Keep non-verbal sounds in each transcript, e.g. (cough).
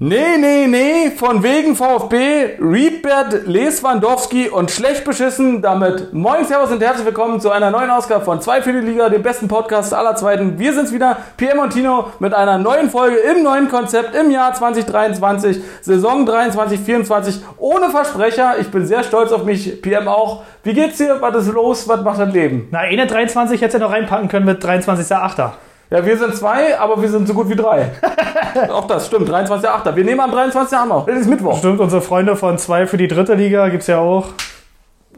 Nee, nee, nee, von wegen VfB, Riedbert, Leswandowski und schlecht beschissen. Damit moin, servus und herzlich willkommen zu einer neuen Ausgabe von 2 für die Liga, dem besten Podcast aller Zweiten. Wir sind's wieder, PM und Tino, mit einer neuen Folge im neuen Konzept im Jahr 2023, Saison 23, 24, ohne Versprecher. Ich bin sehr stolz auf mich, PM auch. Wie geht's dir? Was ist los? Was macht das Leben? Na, eine 23 hätte ja noch reinpacken können mit 23.8. Ja, wir sind zwei, aber wir sind so gut wie drei. (laughs) auch das stimmt, 23.8. Wir nehmen am 23. an noch. Es ist Mittwoch. Stimmt, unsere Freunde von 2 für die dritte Liga gibt's ja auch.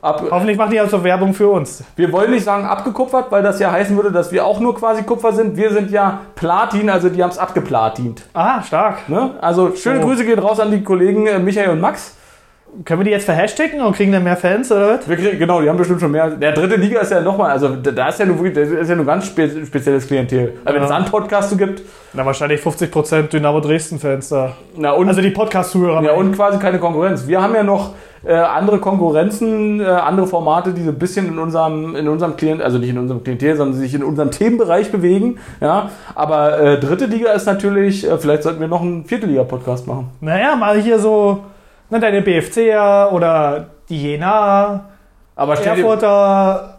Ab, Hoffentlich machen die also Werbung für uns. Wir wollen nicht sagen abgekupfert, weil das ja heißen würde, dass wir auch nur quasi Kupfer sind. Wir sind ja Platin, also die haben es abgeplatint. Ah, stark. Ne? Also schöne Oh. Grüße gehen raus an die Kollegen äh, Michael und Max. Können wir die jetzt verhashtaggen und kriegen dann mehr Fans oder was? Wir kriegen, genau, die haben bestimmt schon mehr. Der dritte Liga ist ja nochmal, also da ist ja nur wirklich, das ist ja nur ganz spe spezielles Klientel. Also wenn es einen Podcast so gibt, Na, wahrscheinlich 50% Dynamo Dresden-Fans da. na und, Also die Podcast-Zuhörer. ja, und quasi keine Konkurrenz. Wir haben ja noch äh, andere Konkurrenzen, äh, andere Formate, die so ein bisschen in unserem, in unserem Klient, also nicht in unserem Klientel, sondern sich in unserem Themenbereich bewegen. Ja, aber äh, dritte Liga ist natürlich, äh, vielleicht sollten wir noch einen vierte Liga-Podcast machen. Naja, mal hier so, ne, deine BFCer oder die Jena, Aber Erfurter,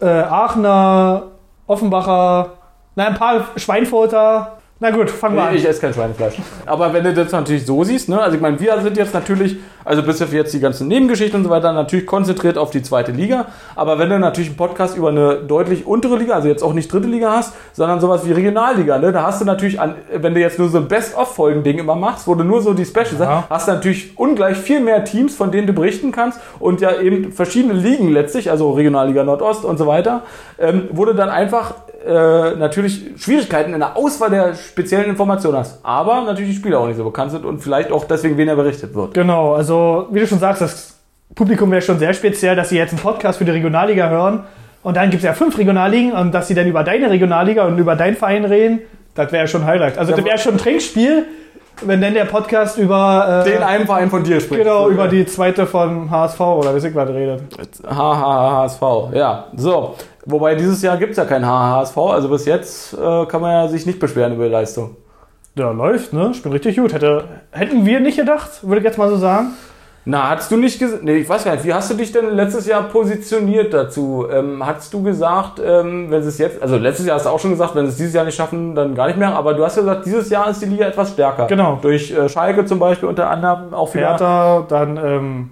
äh, Aachener, Offenbacher, na, ein paar Schweinfurter. Na gut, fangen wir an. Ich esse kein Schweinefleisch. Aber wenn du das natürlich so siehst, ne, also ich meine, wir sind jetzt natürlich, also bis auf jetzt die ganzen Nebengeschichten und so weiter, natürlich konzentriert auf die zweite Liga. Aber wenn du natürlich einen Podcast über eine deutlich untere Liga, also jetzt auch nicht dritte Liga hast, sondern sowas wie Regionalliga, ne, da hast du natürlich, an, wenn du jetzt nur so ein Best-of-Folgen-Ding immer machst, wo du nur so die Specials Ja. hast, hast du natürlich ungleich viel mehr Teams, von denen du berichten kannst und ja eben verschiedene Ligen letztlich, also Regionalliga Nordost und so weiter, ähm, wo du dann einfach äh, natürlich Schwierigkeiten in der Auswahl der speziellen Informationen hast. Aber natürlich die Spieler auch nicht so bekannt sind und vielleicht auch deswegen weniger berichtet wird. Genau, also wie du schon sagst, das Publikum wäre schon sehr speziell, dass sie jetzt einen Podcast für die Regionalliga hören und dann gibt es ja fünf Regionalligen und dass sie dann über deine Regionalliga und über deinen Verein reden, das wäre schon Highlight. Also das wäre schon ein Trinkspiel, wenn dann der Podcast über, äh, Den einen Verein von dir spricht. genau, über die zweite von HSV oder wie ich was redet. HHHSV, ja. So. Wobei dieses Jahr gibt es ja kein HHHSV, also bis jetzt äh, kann man ja sich nicht beschweren über die Leistung. Ja, läuft, ne? Spielt richtig gut. Hätte, hätten wir nicht gedacht, würde ich jetzt mal so sagen. Na, hast du nicht gesagt, nee, ich weiß gar nicht, wie hast du dich denn letztes Jahr positioniert dazu? Ähm, hast du gesagt, ähm, wenn sie es jetzt, also letztes Jahr hast du auch schon gesagt, wenn sie es dieses Jahr nicht schaffen, dann gar nicht mehr, aber du hast ja gesagt, dieses Jahr ist die Liga etwas stärker. Genau. Durch äh, Schalke zum Beispiel unter anderem auch wieder. Hertha, dann, ähm,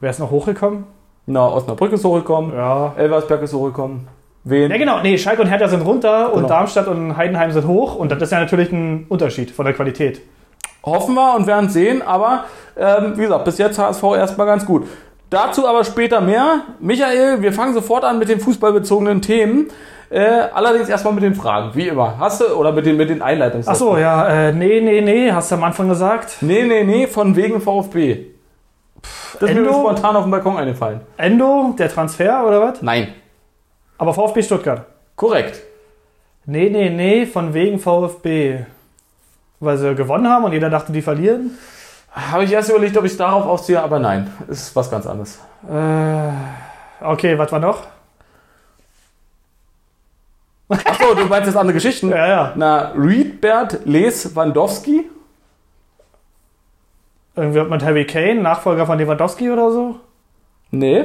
wer ist noch hochgekommen? Na, Osnabrück ist hochgekommen, Ja. Elversberg ist hochgekommen. Wen? Ja, genau. Nee, Schalke und Hertha sind runter Genau. und Darmstadt und Heidenheim sind hoch. Und das ist ja natürlich ein Unterschied von der Qualität. Hoffen wir und werden sehen, aber ähm, wie gesagt, bis jetzt HSV erstmal ganz gut. Dazu aber später mehr. Michael, wir fangen sofort an mit den fußballbezogenen Themen. Äh, allerdings erstmal mit den Fragen, wie immer. Hast du, oder mit den, mit den Einleitungs Ach so, ja. Äh, nee, nee, nee. Hast du am Anfang gesagt. Nee, nee, nee, von wegen VfB. Das ist mir Endo? spontan auf dem Balkon eingefallen. Endo, der Transfer oder was? Nein. Aber VfB Stuttgart. Korrekt. Nee, nee, nee. Von wegen VfB. Weil sie gewonnen haben und jeder dachte, die verlieren. Habe ich erst überlegt, ob ich es darauf aufziehe, aber nein. Ist was ganz anderes. Äh, okay, was war noch? Achso, du meinst jetzt andere Geschichten? (laughs) Ja, ja. Na, Riedbert Leswandowski? Irgendwie mit Harry Kane, Nachfolger von Lewandowski oder so. Nee.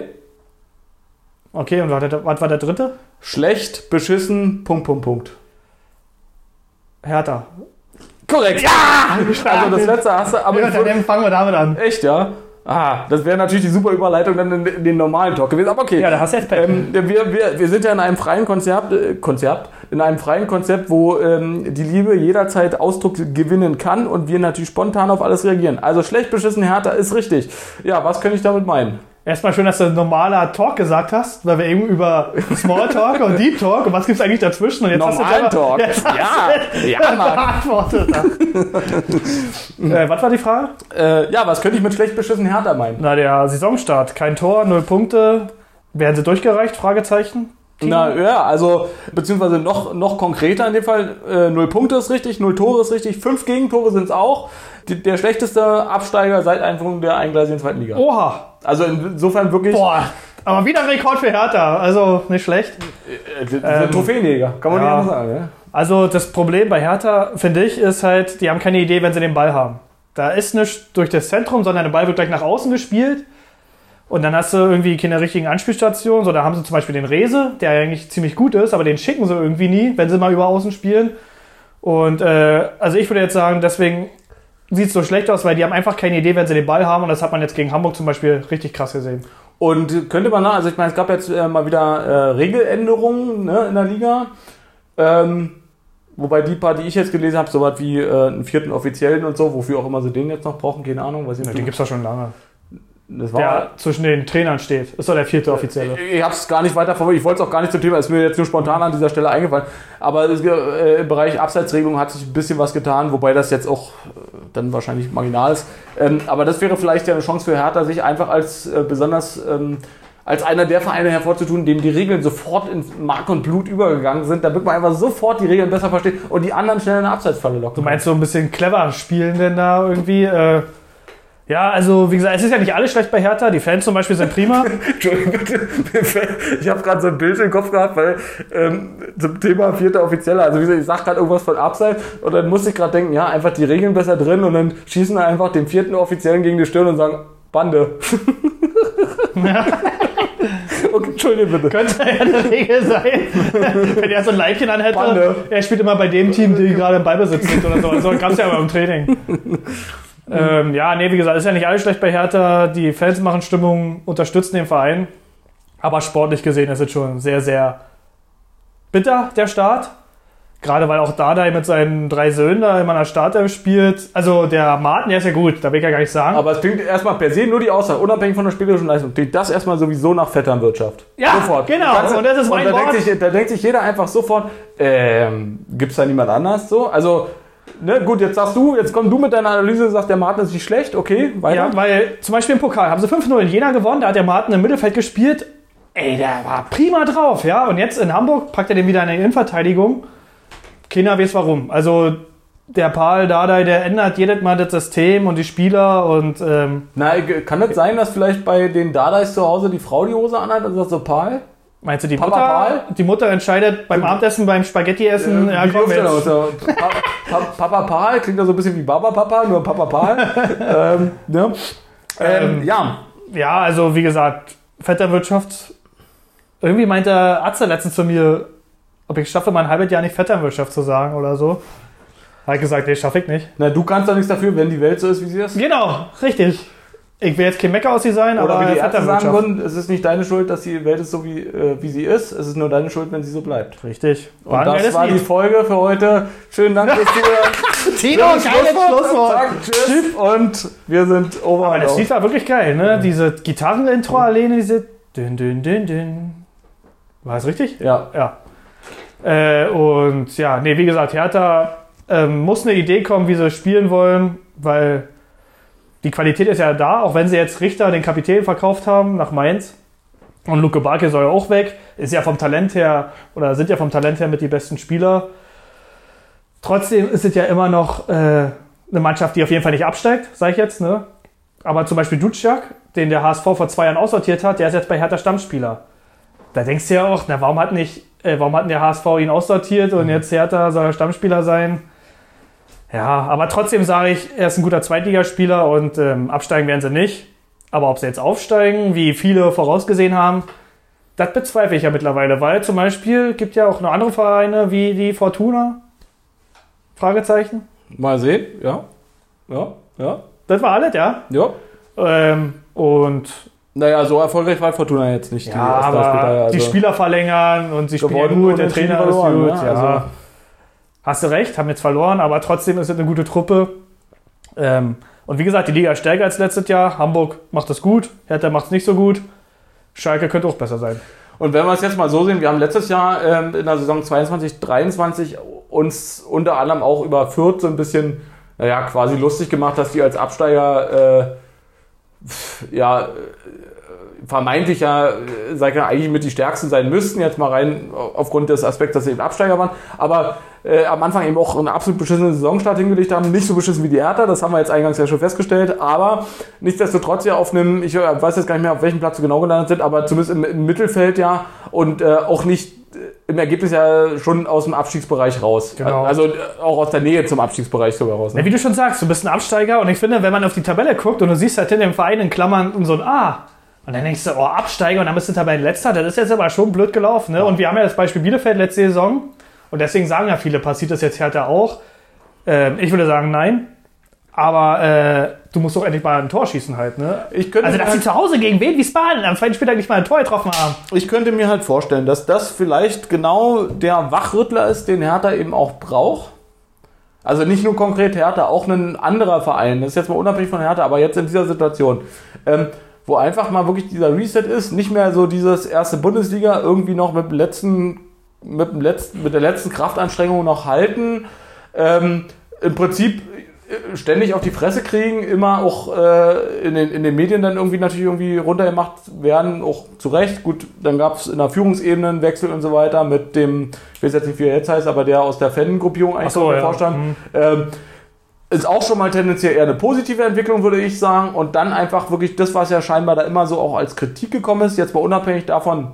Okay, und was war der, dritte? Schlecht, beschissen, Punkt, Punkt, Punkt. Hertha. Korrekt. Ja! (laughs) Also das letzte hast du, aber Ja, dann fangen wir damit an. echt, ja? Ah, das wäre natürlich die super Überleitung dann in, in den normalen Talk gewesen, aber okay. Ja, da hast du jetzt Pep. Ähm, wir, wir, wir sind ja in einem freien Konzept, äh, Konzept in einem freien Konzept, wo ähm, die Liebe jederzeit Ausdruck gewinnen kann und wir natürlich spontan auf alles reagieren. Also schlecht beschissen Hertha ist richtig. Ja, was könnte ich damit meinen? Erstmal schön, dass du normaler Talk gesagt hast, weil wir eben über Small Talk und Deep Talk und was gibt's eigentlich dazwischen? Und jetzt hast du Talk. Jetzt Ja, ja, beantwortet. (laughs) äh, was war die Frage? Äh, ja, was könnte ich mit schlecht beschissen Hertha meinen? Na, der Saisonstart. Kein Tor, null Punkte. Werden sie durchgereicht? Fragezeichen. Na ja, also beziehungsweise noch, noch konkreter in dem Fall, äh, null Punkte ist richtig, null Tore ist richtig, fünf Gegentore sind es auch. Die, der schlechteste Absteiger seit Einführung der eingleisigen zweiten Liga. Oha. Also insofern wirklich Boah. Aber wieder ein Rekord für Hertha. Also nicht schlecht. äh, Ähm, Trophäenjäger, kann man ja. nicht anders sagen. Ne? Also das Problem bei Hertha, finde ich, ist halt, die haben keine Idee, wenn sie den Ball haben. Da ist nicht durch das Zentrum, sondern der Ball wird gleich nach außen gespielt. Und dann hast du irgendwie keine richtigen Anspielstationen. So, da haben sie zum Beispiel den Rese, der eigentlich ziemlich gut ist, aber den schicken sie irgendwie nie, wenn sie mal über außen spielen. Und äh, also ich würde jetzt sagen, deswegen sieht es so schlecht aus, weil die haben einfach keine Idee, wenn sie den Ball haben. Und das hat man jetzt gegen Hamburg zum Beispiel richtig krass gesehen. Und könnte man, also ich meine, es gab jetzt äh, mal wieder äh, Regeländerungen ne, in der Liga. Ähm, wobei die paar, die ich jetzt gelesen habe, so was wie äh, einen vierten Offiziellen und so, wofür auch immer sie den jetzt noch brauchen, keine Ahnung. Weiß ich Ja, nicht. den gibt es doch schon lange. Der zwischen den Trainern steht. Ist doch der vierte Offizielle. Ich habe es gar nicht weiter verfolgt. Ich wollte es auch gar nicht zum Thema. Ist mir jetzt nur spontan an dieser Stelle eingefallen. Aber es, äh, im Bereich Abseitsregelung hat sich ein bisschen was getan, wobei das jetzt auch äh, dann wahrscheinlich marginal ist. Ähm, aber das wäre vielleicht ja eine Chance für Hertha, sich einfach als äh, besonders ähm, als einer der Vereine hervorzutun, dem die Regeln sofort in Mark und Blut übergegangen sind, damit man einfach sofort die Regeln besser versteht und die anderen schnell in eine Abseitsfalle locken. Du meinst so ein bisschen clever spielen denn da irgendwie? Ja, also wie gesagt, es ist ja nicht alles schlecht bei Hertha. Die Fans zum Beispiel sind prima. (laughs) Entschuldigung, bitte. Ich habe gerade so ein Bild im Kopf gehabt, weil ähm, zum Thema vierter Offizieller, also wie gesagt, ich sag gerade irgendwas von Abseits und dann musste ich gerade denken, ja, einfach die Regeln besser drin und dann schießen einfach den vierten Offiziellen gegen die Stirn und sagen, Bande. (laughs) okay, Entschuldigung bitte. Könnte ja eine Regel sein. Wenn er so ein Leibchen anhätte, Bande. er spielt immer bei dem Team, die gerade im Ballbesitz sind oder so. Also gab es ja aber im Training. Ähm, ja, nee, wie gesagt, ist ja nicht alles schlecht bei Hertha. Die Fans machen Stimmung, unterstützen den Verein. Aber sportlich gesehen ist es schon sehr, sehr bitter, der Start. Gerade weil auch Dardai mit seinen drei Söhnen da immer an der Startelf spielt. Also der Martin, der ist ja gut, da will ich ja gar nicht sagen. Aber es klingt erstmal per se nur die Aussage, unabhängig von der spielerischen Leistung, klingt das erstmal sowieso nach Vetternwirtschaft. Ja, genau. Ganz- Und das ist mein da Wort. Denkt sich, da denkt sich jeder einfach sofort, ähm, gibt's da niemand anders so? Also, ne, gut, jetzt sagst du, jetzt komm du mit deiner Analyse und sagst, der Martin ist nicht schlecht, okay, weiter. Ja, weil zum Beispiel im Pokal haben sie 5-0 in Jena gewonnen, da hat der Martin im Mittelfeld gespielt. Ey, der war prima drauf, ja. Und jetzt in Hamburg packt er den wieder in die Innenverteidigung. Keiner weiß warum. Also der Paul Dardai, der ändert jedes Mal das System und die Spieler und ähm, Na, kann das sein, dass vielleicht bei den Dadais zu Hause die Frau die Hose anhat und sagt so, Paul? Meinst du die Papa Mutter? Paul? Die Mutter entscheidet beim Abendessen, beim Spaghetti-Essen, ja, Wie komm jetzt. aus? So, Pa- Pa- Papa Paul klingt ja so ein bisschen wie Baba Papa, nur Papa Paul. (laughs) ähm, ne? ähm, Ähm, ja, Ja, also wie gesagt, Vetternwirtschaft. Irgendwie meinte Atze letztens zu mir, ob ich schaffe, mal ein halbes Jahr nicht Vetternwirtschaft zu sagen oder so. Habe ich gesagt, nee, schaffe ich nicht. na, du kannst doch nichts dafür, wenn die Welt so ist, wie sie ist. Genau, richtig. Ich will jetzt kein Mecker aus sie sein, Oder aber wie die Ärzte sagen würden, es ist nicht deine Schuld, dass die Welt ist so wie, äh, wie sie ist. Es ist nur deine Schuld, wenn sie so bleibt. Richtig. Und ein das war die Lied. Folge für heute. Schönen Dank fürs (laughs) Zuhören. Tino, geiles Schlusswort. Sag Tschüss und wir sind over Aber das. Lied war wirklich geil, ne? Diese Gitarrenintro alleine, diese dün, dün, dün, dün. War das richtig? Ja, Ja. Äh, und ja, nee, wie gesagt, Hertha ähm, muss eine Idee kommen, wie sie spielen wollen, weil die Qualität ist ja da, auch wenn sie jetzt Richter, den Kapitän, verkauft haben nach Mainz. Und Luke Barke soll ja auch weg. Ist ja vom Talent her, oder sind ja vom Talent her mit die besten Spieler. Trotzdem ist es ja immer noch äh, eine Mannschaft, die auf jeden Fall nicht absteigt, sage ich jetzt. Ne? Aber zum Beispiel Duciak, den der HSV vor zwei Jahren aussortiert hat, der ist jetzt bei Hertha Stammspieler. Da denkst du ja auch, na, warum hat nicht, äh, warum hat der HSV ihn aussortiert und jetzt Hertha soll er Stammspieler sein? Ja, aber trotzdem sage ich, er ist ein guter Zweitligaspieler und ähm, absteigen werden sie nicht. Aber ob sie jetzt aufsteigen, wie viele vorausgesehen haben, das bezweifle ich ja mittlerweile, weil zum Beispiel gibt ja auch noch andere Vereine wie die Fortuna. Fragezeichen. mal sehen. Ja, ja, ja, Das war alles, ja. ja. Ähm, und Naja, so erfolgreich war Fortuna jetzt nicht. ja, erste aber Spieltage, also die Spieler verlängern und sie spielen gut, der Trainer ist gut. ne? Ja. Also- Hast du recht, haben jetzt verloren, aber trotzdem ist es eine gute Truppe. Ähm, und wie gesagt, die Liga ist stärker als letztes Jahr. Hamburg macht das gut, Hertha macht es nicht so gut. Schalke könnte auch besser sein. Und wenn wir es jetzt mal so sehen, wir haben letztes Jahr ähm, in der Saison 22, 23 uns unter anderem auch über Fürth so ein bisschen, naja, quasi lustig gemacht, dass die als Absteiger, äh, ja, vermeintlich ja, äh, sag ich mal, eigentlich mit die Stärksten sein müssten, jetzt mal rein aufgrund des Aspekts, dass sie eben Absteiger waren, aber äh, am Anfang eben auch einen absolut beschissenen Saisonstart hingelegt haben, nicht so beschissen wie die Hertha, das haben wir jetzt eingangs ja schon festgestellt, aber nichtsdestotrotz ja auf einem, ich äh, weiß jetzt gar nicht mehr, auf welchem Platz sie genau gelandet sind, aber zumindest im, im Mittelfeld ja und äh, auch nicht im Ergebnis ja schon aus dem Abstiegsbereich raus. Genau. Also äh, auch aus der Nähe zum Abstiegsbereich sogar raus. Ja, Ne? wie du schon sagst, du bist ein Absteiger und ich finde, wenn man auf die Tabelle guckt und du siehst halt hinter dem Verein in Klammern so ein A und dann denkst du, oh, Absteiger und dann bist du Tabellenletzter, das ist jetzt aber schon blöd gelaufen. Ne? Und wir haben ja das Beispiel Bielefeld letzte Saison und deswegen sagen ja viele, passiert das jetzt Hertha auch. Ähm, ich würde sagen, nein. Aber äh, du musst doch endlich mal ein Tor schießen halt, ne? Ich könnte Also, dass sie halt- zu Hause gegen wen Wiesbaden am zweiten Spieltag nicht mal ein Tor getroffen haben. Ich könnte mir halt vorstellen, dass das vielleicht genau der Wachrüttler ist, den Hertha eben auch braucht. Also nicht nur konkret Hertha, auch ein anderer Verein. Das ist jetzt mal unabhängig von Hertha, aber jetzt in dieser Situation. Ähm, wo einfach mal wirklich dieser Reset ist, nicht mehr so dieses erste Bundesliga irgendwie noch mit dem letzten, mit dem letzten, mit der letzten Kraftanstrengung noch halten. Ähm, Im Prinzip äh, ständig auf die Fresse kriegen, immer auch äh, in, den, in den Medien dann irgendwie natürlich irgendwie runtergemacht werden, auch zu Recht. Gut, dann gab es in der Führungsebene einen Wechsel und so weiter mit dem, ich weiß jetzt nicht, wie er jetzt heißt, aber der aus der Fan-Gruppierung eigentlich so, ja. Vorstand. Mhm. Ähm, ist auch schon mal tendenziell eher eine positive Entwicklung, würde ich sagen. Und dann einfach wirklich das, was ja scheinbar da immer so auch als Kritik gekommen ist, jetzt mal unabhängig davon,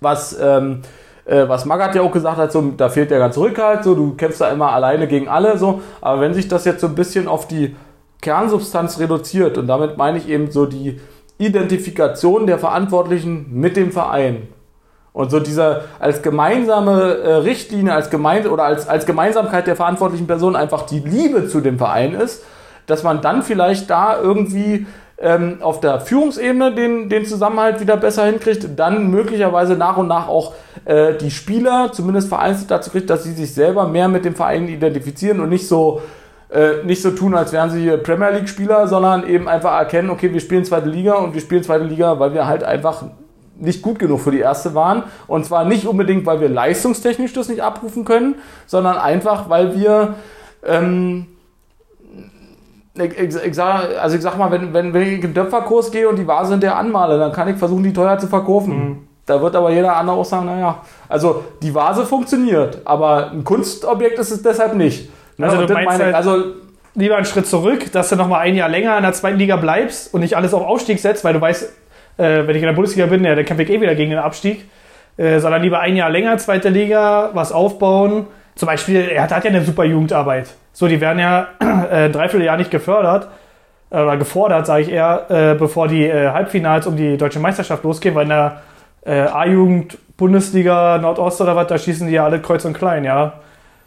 was, ähm, äh, was Magath ja auch gesagt hat, so, da fehlt der ganze Rückhalt, so, du kämpfst da immer alleine gegen alle, so. Aber wenn sich das jetzt so ein bisschen auf die Kernsubstanz reduziert, und damit meine ich eben so die Identifikation der Verantwortlichen mit dem Verein, und so dieser als gemeinsame äh, Richtlinie, als gemein oder als, als Gemeinsamkeit der verantwortlichen Person einfach die Liebe zu dem Verein ist, dass man dann vielleicht da irgendwie ähm, auf der Führungsebene den, den Zusammenhalt wieder besser hinkriegt, dann möglicherweise nach und nach auch äh, die Spieler zumindest vereinzelt dazu kriegt, dass sie sich selber mehr mit dem Verein identifizieren und nicht so äh, nicht so tun, als wären sie Premier League Spieler, sondern eben einfach erkennen, okay, wir spielen zweite Liga und wir spielen zweite Liga, weil wir halt einfach nicht gut genug für die erste waren. Und zwar nicht unbedingt, weil wir leistungstechnisch das nicht abrufen können, sondern einfach, weil wir, ähm, ich, ich, ich sag, also ich sag mal, wenn, wenn, wenn ich in den Töpferkurs gehe und die Vase hinterher anmale, dann kann ich versuchen, die teuer zu verkaufen. Da wird aber jeder andere auch sagen, naja, also die Vase funktioniert, aber ein Kunstobjekt ist es deshalb nicht. Ne? Also du meinst halt- also Lieber einen Schritt zurück, dass du noch mal ein Jahr länger in der zweiten Liga bleibst und nicht alles auf Aufstieg setzt, weil du weißt, wenn ich in der Bundesliga bin, ja, dann kämpfe ich eh wieder gegen den Abstieg. Äh, sondern lieber ein Jahr länger zweite Liga, was aufbauen. Zum Beispiel, er hat, hat ja eine super Jugendarbeit. So, die werden ja äh, ein Dreivierteljahr nicht gefördert äh, oder gefordert, sage ich eher, äh, bevor die äh, Halbfinals um die deutsche Meisterschaft losgehen, weil in der äh, A-Jugend, Bundesliga, Nordost oder was, da schießen die ja alle kreuz und klein, ja.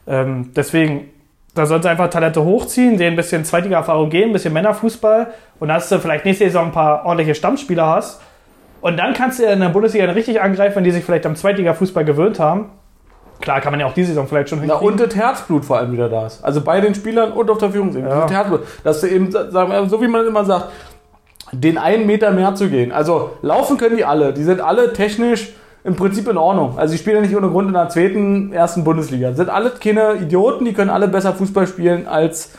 Ähm, deswegen, da sollten sie einfach Talente hochziehen, denen ein bisschen Zweitliga-Erfahrung geben, ein bisschen Männerfußball und dass du vielleicht nächste Saison ein paar ordentliche Stammspieler hast. Und dann kannst du in der Bundesliga richtig angreifen, wenn die sich vielleicht am Zweitliga-Fußball gewöhnt haben. Klar, kann man ja auch diese Saison vielleicht schon Na, und das Herzblut vor allem wieder da ist. Also bei den Spielern und auf der Führungsebene. Ja. Das Herzblut. Dass du eben, sagen wir, so wie man immer sagt, den einen Meter mehr zu gehen. Also laufen können die alle. Die sind alle technisch im Prinzip in Ordnung. Also die spielen ja nicht ohne Grund in der zweiten, ersten Bundesliga. Sind alle keine Idioten, die können alle besser Fußball spielen als.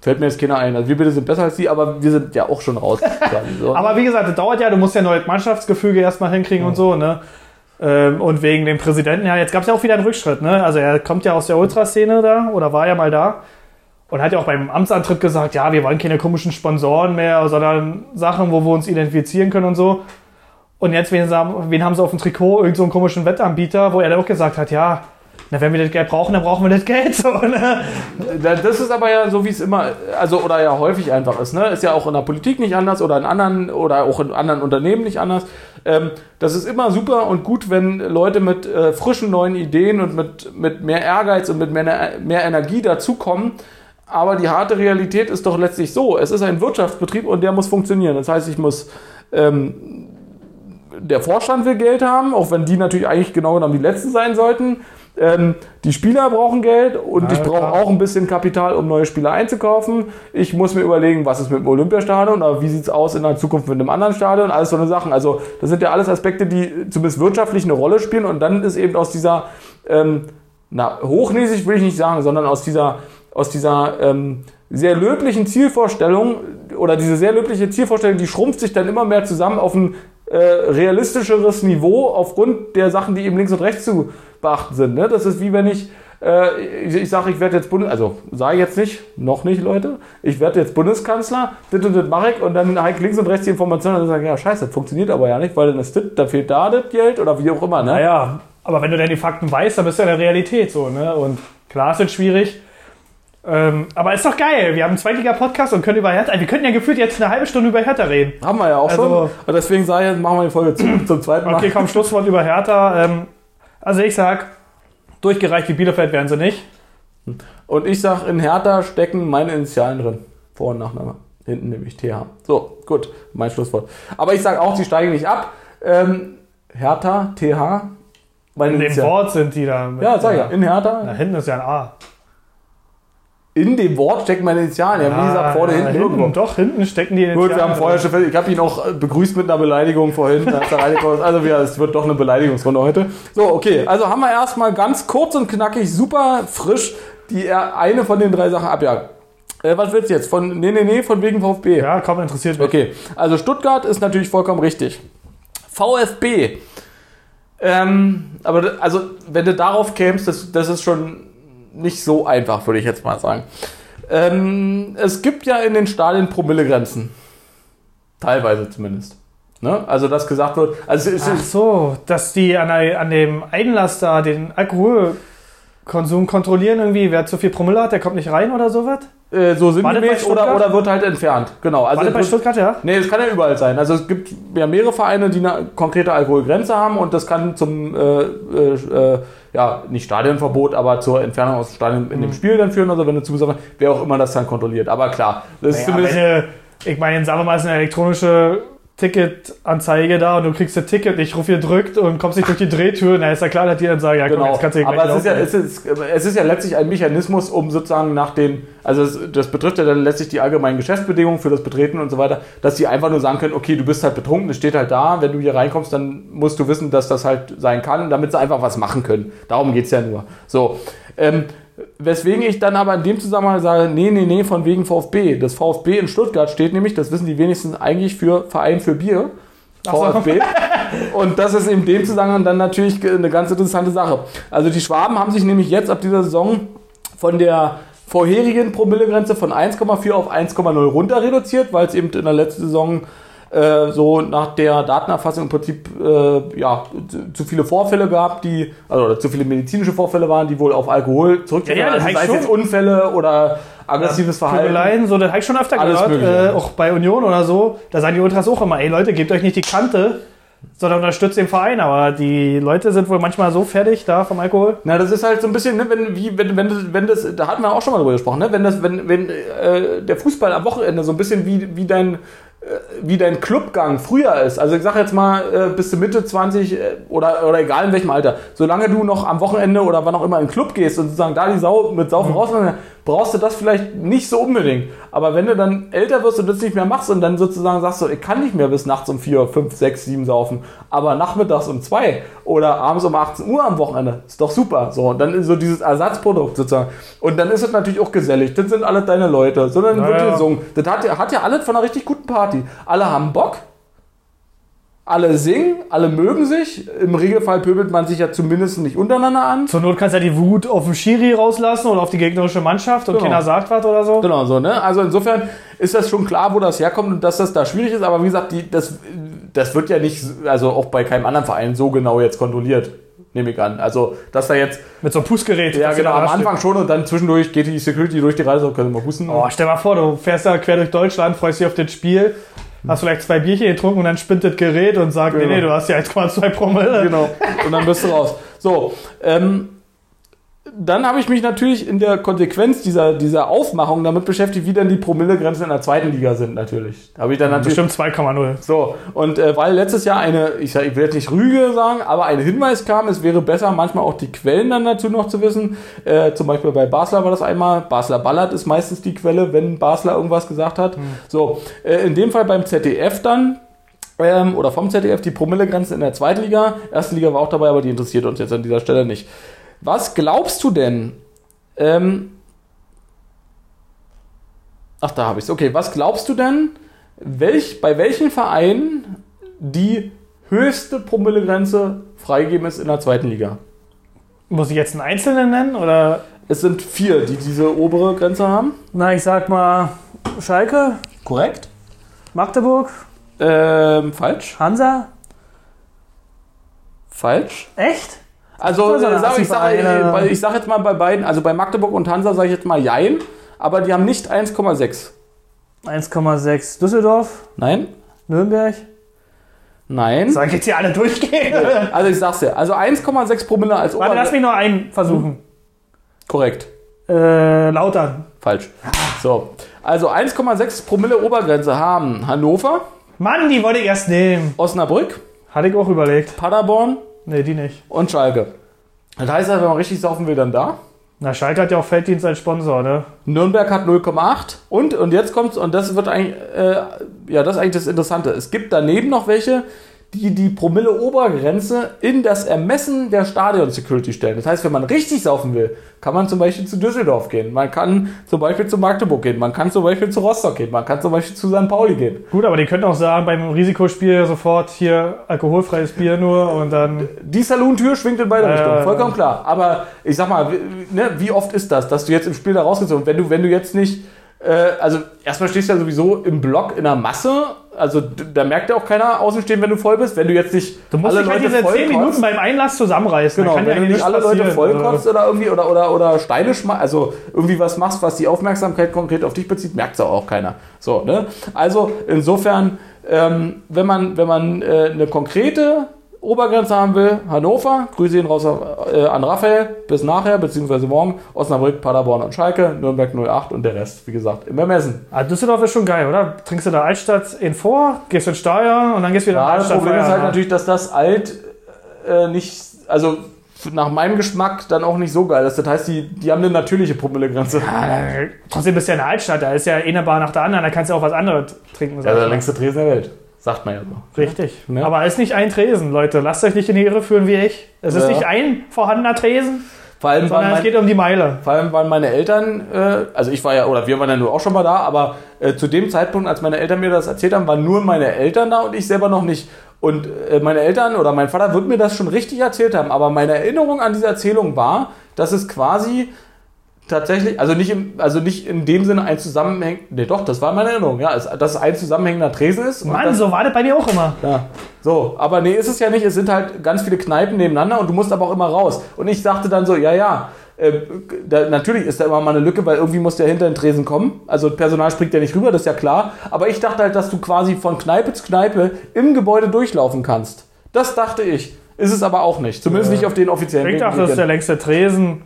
Fällt mir jetzt keiner ein. Also wir bitte sind besser als die, aber wir sind ja auch schon raus. (laughs) so. Aber wie gesagt, das dauert ja, du musst ja neues Mannschaftsgefüge erstmal hinkriegen und so, ne? Ähm, Und wegen dem Präsidenten, ja, jetzt gab es ja auch wieder einen Rückschritt, ne? Also er kommt ja aus der Ultraszene da oder war ja mal da und hat ja auch beim Amtsantritt gesagt, ja, wir wollen keine komischen Sponsoren mehr, sondern Sachen, wo wir uns identifizieren können und so. Und jetzt, wen, haben- wen haben sie auf dem Trikot? Irgend so einen komischen Wettanbieter, wo er dann auch gesagt hat, ja, na, wenn wir das Geld brauchen, dann brauchen wir das Geld. (laughs) So, ne? Das ist aber ja so, wie es immer, also oder ja häufig einfach ist, ne? Ist ja auch in der Politik nicht anders oder in anderen oder auch in anderen Unternehmen nicht anders. Ähm, das ist immer super und gut, wenn Leute mit äh, frischen neuen Ideen und mit, mit mehr Ehrgeiz und mit mehr, mehr Energie dazukommen. Aber die harte Realität ist doch letztlich so: Es ist ein Wirtschaftsbetrieb und der muss funktionieren. Das heißt, ich muss ähm, der Vorstand will Geld haben, auch wenn die natürlich eigentlich genau genommen die Letzten sein sollten. Ähm, die Spieler brauchen Geld und Ja, ich brauche auch ein bisschen Kapital, um neue Spieler einzukaufen. Ich muss mir überlegen, was ist mit dem Olympiastadion oder wie sieht es aus in der Zukunft mit einem anderen Stadion, alles so eine Sachen. Also das sind ja alles Aspekte, die zumindest wirtschaftlich eine Rolle spielen und dann ist eben aus dieser, ähm, na, hochnäsig will ich nicht sagen, sondern aus dieser, aus dieser ähm, sehr löblichen Zielvorstellung oder diese sehr löbliche Zielvorstellung, die schrumpft sich dann immer mehr zusammen auf ein äh, realistischeres Niveau aufgrund der Sachen, die eben links und rechts zu beachten sind. Ne? Das ist wie wenn ich, äh, ich, ich sage, ich werde jetzt Bundes, also sage ich jetzt nicht, noch nicht, Leute, ich werde jetzt Bundeskanzler, das und das mache ich und dann halt links und rechts die Informationen und dann sage ich, ja scheiße, das funktioniert aber ja nicht, weil dann ist das, da fehlt da das Geld oder wie auch immer. Ne? Naja, Aber wenn du dann die Fakten weißt, dann bist du in der Realität so, ne? Und klar, es wird schwierig. Ähm, aber ist doch geil. Wir haben einen Zweitliga-Podcast und können über Hertha. Wir könnten ja gefühlt jetzt eine halbe Stunde über Hertha reden. Haben wir ja auch Also- schon. Und deswegen sage ich, jetzt machen wir die Folge zu, zum zweiten Mal. Okay, komm, Schlusswort über Hertha. Ähm, also ich sag, durchgereicht wie Bielefeld werden sie nicht. Und ich sage, in Hertha stecken meine Initialen drin. Vor- und Nachname. Hinten nämlich TH. So, gut, mein Schlusswort. Aber ich sage auch, die steigen nicht ab. Ähm, Hertha, TH, meine In dem Initialen. Wort sind die da. Ja, sag ich ja. In Hertha. Da hinten ist ja ein A. In dem Wort stecken meine Initialen. Ja, wie gesagt, vorne, ja, hinten, irgendwo. Doch, hinten stecken die in den Gut, wir haben vorher schon, fest- ich habe ihn auch äh, begrüßt mit einer Beleidigung vorhin. er reingekommen. Also ja, es wird doch eine Beleidigungsrunde heute. So, okay, also haben wir erstmal ganz kurz und knackig, super frisch die er eine von den drei Sachen abjagt. Äh, was willst du jetzt? Von, nee, nee, nee, von wegen VfB. Ja, komm, interessiert mich. Okay, also Stuttgart ist natürlich vollkommen richtig. VfB. Ähm, aber also, wenn du darauf kämst, das, das ist schon nicht so einfach, würde ich jetzt mal sagen. Ähm, es gibt ja in den Stadien Promillegrenzen. Teilweise zumindest. Ne? Also, dass gesagt wird, also es Ach ist, so, dass die an, an dem Einlass da den Alkoholkonsum kontrollieren irgendwie, wer zu viel Promille hat, der kommt nicht rein oder sowas? äh, so sinngemäß oder, oder wird halt entfernt. Genau. Also War das bei Stuttgart, ja? Nee, das kann ja überall sein. Also es gibt ja mehrere Vereine, die eine konkrete Alkoholgrenze haben und das kann zum, äh, äh, äh, ja, nicht Stadionverbot, aber zur Entfernung aus dem Stadion in dem Spiel dann führen. Also wenn du zusagst, wer auch immer das dann kontrolliert. Aber klar, das ist Naja, zumindest... wenn ich meine, sagen wir mal, es ist eine elektronische Ticketanzeige da und du kriegst das Ticket nicht ruf gedrückt und kommst nicht durch die Drehtür, na ist ja klar, dass die dann sagen, ja komm, Genau, jetzt kannst du hier aber es ist, ja, laufen. es, ist, es ist ja letztlich ein Mechanismus, um sozusagen nach den, also es, das betrifft ja dann letztlich die allgemeinen Geschäftsbedingungen für das Betreten und so weiter, dass die einfach nur sagen können, okay, du bist halt betrunken, es steht halt da, wenn du hier reinkommst, dann musst du wissen, dass das halt sein kann, damit sie einfach was machen können. Darum geht es ja nur. So, ähm, weswegen ich dann aber in dem Zusammenhang sage, nee, nee, nee, von wegen VfB. Das VfB in Stuttgart steht nämlich, das wissen die wenigsten eigentlich für Verein für Bier. Ach so. VfB. (laughs) Und das ist in dem Zusammenhang dann natürlich eine ganz interessante Sache. Also die Schwaben haben sich nämlich jetzt ab dieser Saison von der vorherigen Promillegrenze von 1,4 auf 1,0 runter reduziert, weil es eben in der letzten Saison äh, so nach der Datenerfassung im Prinzip äh, ja, zu, viele Vorfälle gab, die, also oder zu viele medizinische Vorfälle waren, die wohl auf Alkohol zurückzuführen Ja, ja, also, sei es jetzt. Unfälle oder aggressives Verhalten. Prügeleien, so, das habe ich schon öfter Alles gehört, äh, auch bei Union oder so. Da sagen die Ultras auch immer, ey Leute, gebt euch nicht die Kante, sondern unterstützt den Verein. Aber die Leute sind wohl manchmal so fertig da vom Alkohol. Na, das ist halt so ein bisschen, ne, wenn, wie, wenn, wenn, das, wenn das, da hatten wir auch schon mal drüber gesprochen, ne? wenn, das, wenn, wenn äh, der Fußball am Wochenende so ein bisschen wie, wie dein wie dein Clubgang früher ist. Also ich sag jetzt mal, äh, bis zu Mitte 20 äh, oder, oder egal in welchem Alter, solange du noch am Wochenende oder wann auch immer in den Club gehst und sozusagen da die Sau mit Saufen raus, brauchst du das vielleicht nicht so unbedingt. Aber wenn du dann älter wirst und das nicht mehr machst und dann sozusagen sagst du, ich kann nicht mehr bis nachts um 4, 5, 6, 7 saufen, aber nachmittags um 2 oder abends um 18 Uhr am Wochenende, ist doch super. So, und dann ist so dieses Ersatzprodukt sozusagen. Und dann ist es natürlich auch gesellig. Das sind alle deine Leute. So, dann wird Naja. gesungen. Das hat ja, hat ja alles von einer richtig guten Party. Alle haben Bock. Alle singen, alle mögen sich. Im Regelfall pöbelt man sich ja zumindest nicht untereinander an. Zur Not kannst du ja die Wut auf den Schiri rauslassen oder auf die gegnerische Mannschaft und Genau. keiner sagt was oder so. Genau so, ne? Also insofern ist das schon klar, wo das herkommt und dass das da schwierig ist. Aber wie gesagt, die, das, das wird ja nicht, also auch bei keinem anderen Verein so genau jetzt kontrolliert, nehme ich an. Also, dass da jetzt, Mit so einem Pussgerät. ja genau, am Anfang schon und dann zwischendurch geht die Security durch die Reise, können wir mal husten. Oh, stell mal vor, du fährst da quer durch Deutschland, freust dich auf das Spiel, hast vielleicht zwei Bierchen getrunken und dann spinnt das Gerät und sagt, Genau. nee, nee, du hast ja 1,2 Promille. Genau. Und dann bist du raus. So, ähm, dann habe ich mich natürlich in der Konsequenz dieser, dieser Aufmachung damit beschäftigt, wie dann die Promillegrenzen in der zweiten Liga sind natürlich. Da habe ich dann natürlich Bestimmt 2,0. So, und äh, weil letztes Jahr eine, ich, sag, ich will jetzt nicht Rüge sagen, aber ein Hinweis kam, es wäre besser, manchmal auch die Quellen dann dazu noch zu wissen. Äh, zum Beispiel bei Basler war das einmal. Basler Ballert ist meistens die Quelle, wenn Basler irgendwas gesagt hat. So, äh, in dem Fall beim ZDF dann. Ähm, oder vom ZDF die Promillegrenze in der zweiten Liga. Erste Liga war auch dabei, aber die interessiert uns jetzt an dieser Stelle nicht. Was glaubst du denn? Ähm, ach, da habe ich es. Okay, was glaubst du denn, welch, bei welchen Vereinen die höchste Promillegrenze freigegeben ist in der zweiten Liga? Muss ich jetzt einen Einzelnen nennen oder? Es sind vier, die diese obere Grenze haben. Na, ich sag mal Schalke, Korrekt. Magdeburg, Ähm, falsch. Hansa. Falsch. Echt? Also ist äh, sag, ich sage äh, ich sag jetzt mal bei beiden, also bei Magdeburg und Hansa sage ich jetzt mal Jein, aber die haben nicht 1,6. 1,6 Düsseldorf, Nein? Nürnberg. Nein? Sag jetzt hier alle durchgehen. (laughs) Also ich sag's dir, also 1,6 Promille als Warte, lass Obergrenze. mich noch einen versuchen. Korrekt. Äh, Lautern. Falsch. So. Also 1,6 Promille Obergrenze haben Hannover, Mann, die wollte ich erst nehmen. Osnabrück, Hatte ich auch überlegt. Paderborn Nee, die nicht. und Schalke. Das heißt, wenn man richtig saufen will, dann da. Na, Schalke hat ja auch Felddienst als Sponsor, ne? Nürnberg hat 0,8 und, und jetzt kommt's, und das wird eigentlich, äh, ja, das ist eigentlich das Interessante. Es gibt daneben noch welche, die die Promille-Obergrenze in das Ermessen der Stadion-Security stellen. Das heißt, wenn man richtig saufen will, kann man zum Beispiel zu Düsseldorf gehen, man kann zum Beispiel zu Magdeburg gehen, man kann zum Beispiel zu Rostock gehen, man kann zum Beispiel zu St. Pauli gehen. Gut, aber die könnten auch sagen, beim Risikospiel sofort hier alkoholfreies Bier nur und dann. Die Saloon-Tür schwingt in beide Äh, Richtungen, vollkommen klar. Aber ich sag mal, wie, ne, wie oft ist das, dass du jetzt im Spiel da rausgezogen wenn du, wenn du jetzt nicht, äh, also erstmal stehst du ja sowieso im Block in der Masse, also da merkt ja auch keiner außen stehen, wenn du voll bist. Wenn du jetzt nicht Du musst dich halt diese 10 Minuten beim Einlass zusammenreißen. Genau, wenn du nicht alle Leute vollkotzt oder irgendwie oder, oder, oder Steine schmeißt, also irgendwie was machst, was die Aufmerksamkeit konkret auf dich bezieht, merkt es auch keiner. So, ne? Also insofern, ähm, wenn man, wenn man äh, eine konkrete Obergrenze haben will, Hannover, Grüße ihn raus äh, an Raphael, bis nachher, beziehungsweise morgen, Osnabrück, Paderborn und Schalke, Nürnberg 08 und der Rest, wie gesagt, im Ermessen. Ah, Düsseldorf ist schon geil, oder? Trinkst du da Altstadt in vor, gehst ins Stadion und dann gehst du wieder Ja, in das Altstadt Problem ist halt natürlich, dass das alt äh, nicht, also nach meinem Geschmack dann auch nicht so geil ist. Das heißt, die, die haben eine natürliche Promillegrenze. Da- Trotzdem bist du ja in der Altstadt, da ist ja eine Bar nach der anderen, da kannst du auch was anderes trinken. Ja, der längste Tresen der Welt. Sagt man ja so. Richtig. Ne? Aber es ist nicht ein Tresen, Leute. Lasst euch nicht in die Irre führen wie ich. Es ist Ja. nicht ein vorhandener Tresen, Vor allem, sondern es mein, geht um die Meile. vor allem waren meine Eltern, äh, also ich war ja, oder wir waren ja nur auch schon mal da, aber äh, zu dem Zeitpunkt, als meine Eltern mir das erzählt haben, waren nur meine Eltern da und ich selber noch nicht. Und äh, meine Eltern oder mein Vater wird mir das schon richtig erzählt haben, aber meine Erinnerung an diese Erzählung war, dass es quasi tatsächlich, also nicht, im, also nicht in dem Sinne ein Zusammenhäng, nee doch, das war meine Erinnerung, ja, dass es ein zusammenhängender Tresen ist. Mann, das, so war das bei dir auch immer. Ja, so, aber nee, ist es ja nicht. Es sind halt ganz viele Kneipen nebeneinander und du musst aber auch immer raus. Und ich sagte dann so, ja, ja, äh, da, natürlich ist da immer mal eine Lücke, weil irgendwie muss der hinter den Tresen kommen. Also Personal springt ja nicht rüber, das ist ja klar. Aber ich dachte halt, dass du quasi von Kneipe zu Kneipe im Gebäude durchlaufen kannst. Das dachte ich. Ist es aber auch nicht. Zumindest nicht auf den offiziellen Ich dachte, das ist der längste Tresen.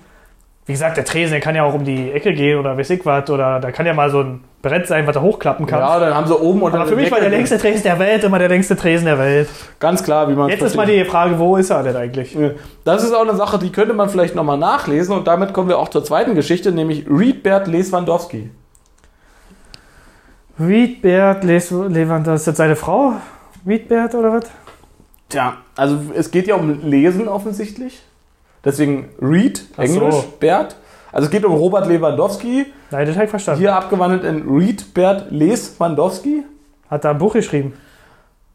Wie gesagt, der Tresen, der kann ja auch um die Ecke gehen oder weiß ich was. Oder da kann ja mal so ein Brett sein, was du hochklappen kannst. Ja, dann haben sie oben und Aber für mich war der längste Tresen der Welt immer der längste Tresen der Welt. Ganz klar, wie man es Jetzt ist mal die Frage, wo ist er denn eigentlich? Das ist auch eine Sache, die könnte man vielleicht nochmal nachlesen und damit kommen wir auch zur zweiten Geschichte, nämlich Riedbert Leswandowski. Wiedbert Lewand, das ist jetzt seine Frau? Wiedbert oder was? Tja, also es geht ja um Lesen offensichtlich. Deswegen Reed, Ach Englisch, so. Bert. Also es geht um Robert Lewandowski, Nein, das habe ich verstanden. hier abgewandelt in Reed Bert Leswandowski. Hat da ein Buch geschrieben.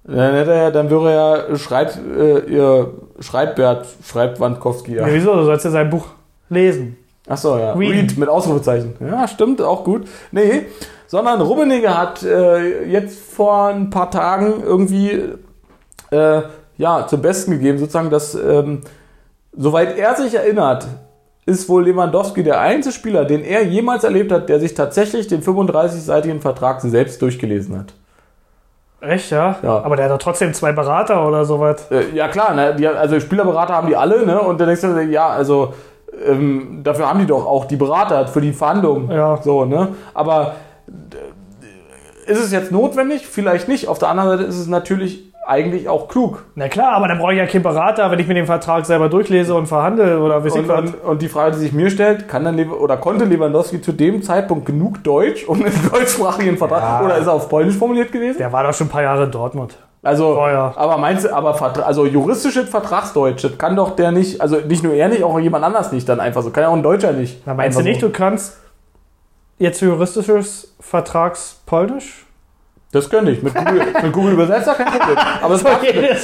Dann, hätte er, dann wäre er schreibt, äh, ihr Schreibbert, schreibt Wandkowski. Ja. Ja. wieso? Du sollst ja sein Buch lesen. Achso, ja. Reed. Reed mit Ausrufezeichen. Ja, stimmt, auch gut. Nee, sondern Rummenigge hat äh, jetzt vor ein paar Tagen irgendwie äh, ja, zum Besten gegeben, sozusagen, dass, ähm, soweit er sich erinnert, ist wohl Lewandowski der einzige Spieler, den er jemals erlebt hat, der sich tatsächlich den 35-seitigen Vertrag selbst durchgelesen hat. Echt, ja? Ja. Aber der hat doch trotzdem zwei Berater oder sowas. Äh, ja klar, ne? die, also Spielerberater haben die alle, ne? Und dann denkst du, ja, also ähm, dafür haben die doch auch die Berater für die Verhandlungen. Ja. So, ne? Aber äh, ist es jetzt notwendig? Vielleicht nicht. Auf der anderen Seite ist es natürlich eigentlich auch klug. Na klar, aber dann brauche ich ja keinen Berater, wenn ich mir den Vertrag selber durchlese und verhandle oder weiß Und, und, und die Frage, die sich mir stellt, kann dann oder konnte Lewandowski zu dem Zeitpunkt genug Deutsch, um einen (laughs) deutschsprachigen Vertrag, Ja. oder ist er auf Polnisch formuliert gewesen? Der war doch schon ein paar Jahre in Dortmund. Also, Oh ja. aber meinst du, aber also juristisches Vertragsdeutsch, das kann doch der nicht, also nicht nur er nicht, auch jemand anders nicht dann einfach so. Kann ja auch ein Deutscher nicht. Na, meinst du nicht, so. du kannst jetzt juristisches Vertragspolnisch? Das könnte ich. Mit Google, mit Google Übersetzer kein Problem. Aber, So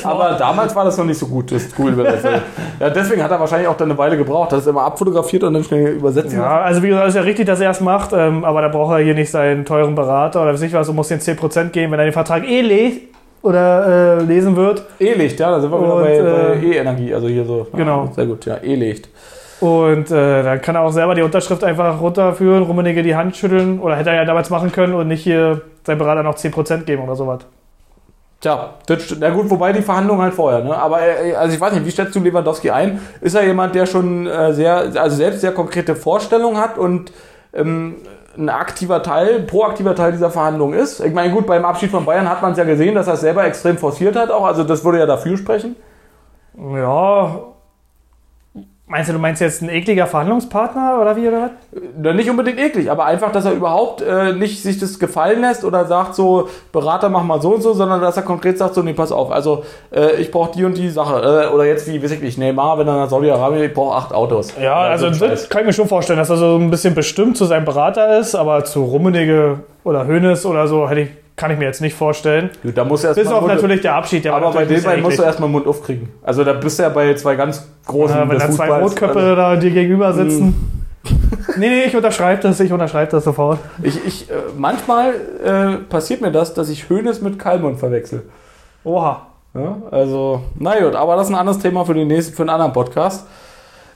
aber damals war das noch nicht so gut, das Google Übersetzer. ja, deswegen hat er wahrscheinlich auch dann eine Weile gebraucht. Das ist immer abfotografiert und dann schnell übersetzt. Ja, also wie gesagt, ist ja richtig, dass er es macht, ähm, aber da braucht er hier nicht seinen teuren Berater oder weiß ich was und muss den 10% geben, wenn er den Vertrag eh le oder äh, lesen wird. E-Licht, ja, da sind wir wieder Und, bei, bei äh, E-Energie, also hier so. Genau. Ja, sehr gut, ja, E-Licht. Und äh, dann kann er auch selber die Unterschrift einfach runterführen, Rummenigge die Hand schütteln oder hätte er ja damals machen können und nicht hier seinem Berater noch 10% geben oder sowas. Tja, das, na gut, wobei die Verhandlungen halt vorher, ne? Aber äh, also ich weiß nicht, wie schätzt du Lewandowski ein? Ist er jemand, der schon äh, sehr, also selbst sehr konkrete Vorstellungen hat und ähm, ein aktiver Teil, proaktiver Teil dieser Verhandlungen ist? Ich meine, gut, beim Abschied von Bayern hat man es ja gesehen, dass er es selber extrem forciert hat auch, also das würde ja dafür sprechen. Ja. Meinst du, du meinst jetzt ein ekliger Verhandlungspartner oder wie oder was? Nicht unbedingt eklig, aber einfach, dass er überhaupt äh, nicht sich das gefallen lässt oder sagt so, Berater, mach mal so und so, sondern dass er konkret sagt so, nee, pass auf, also äh, ich brauche die und die Sache. Äh, oder jetzt wie, weiß ich nicht, Neymar, wenn er nach Saudi-Arabien, ich brauche acht Autos. Ja, also so das kann ich mir schon vorstellen, dass er so ein bisschen bestimmt zu seinem Berater ist, aber zu Rummenigge oder Hoeneß oder so hätte ich, kann ich mir jetzt nicht vorstellen. Gut, da muss er Bis auf Mund- natürlich der Abschied. Der Aber bei natürlich den beiden ein musst du erstmal Mund aufkriegen. Also da bist du ja bei zwei ganz großen ja, wenn da zwei. Rotköpfe Also, da dir gegenüber sitzen. nee, nee, ich unterschreibe das, ich unterschreibe das sofort. ich, ich, äh, manchmal äh, passiert mir das, dass ich Hönes mit Kalmund verwechsel. Oha. Ja, also, na gut, aber das ist ein anderes Thema für, den nächsten, für einen anderen Podcast.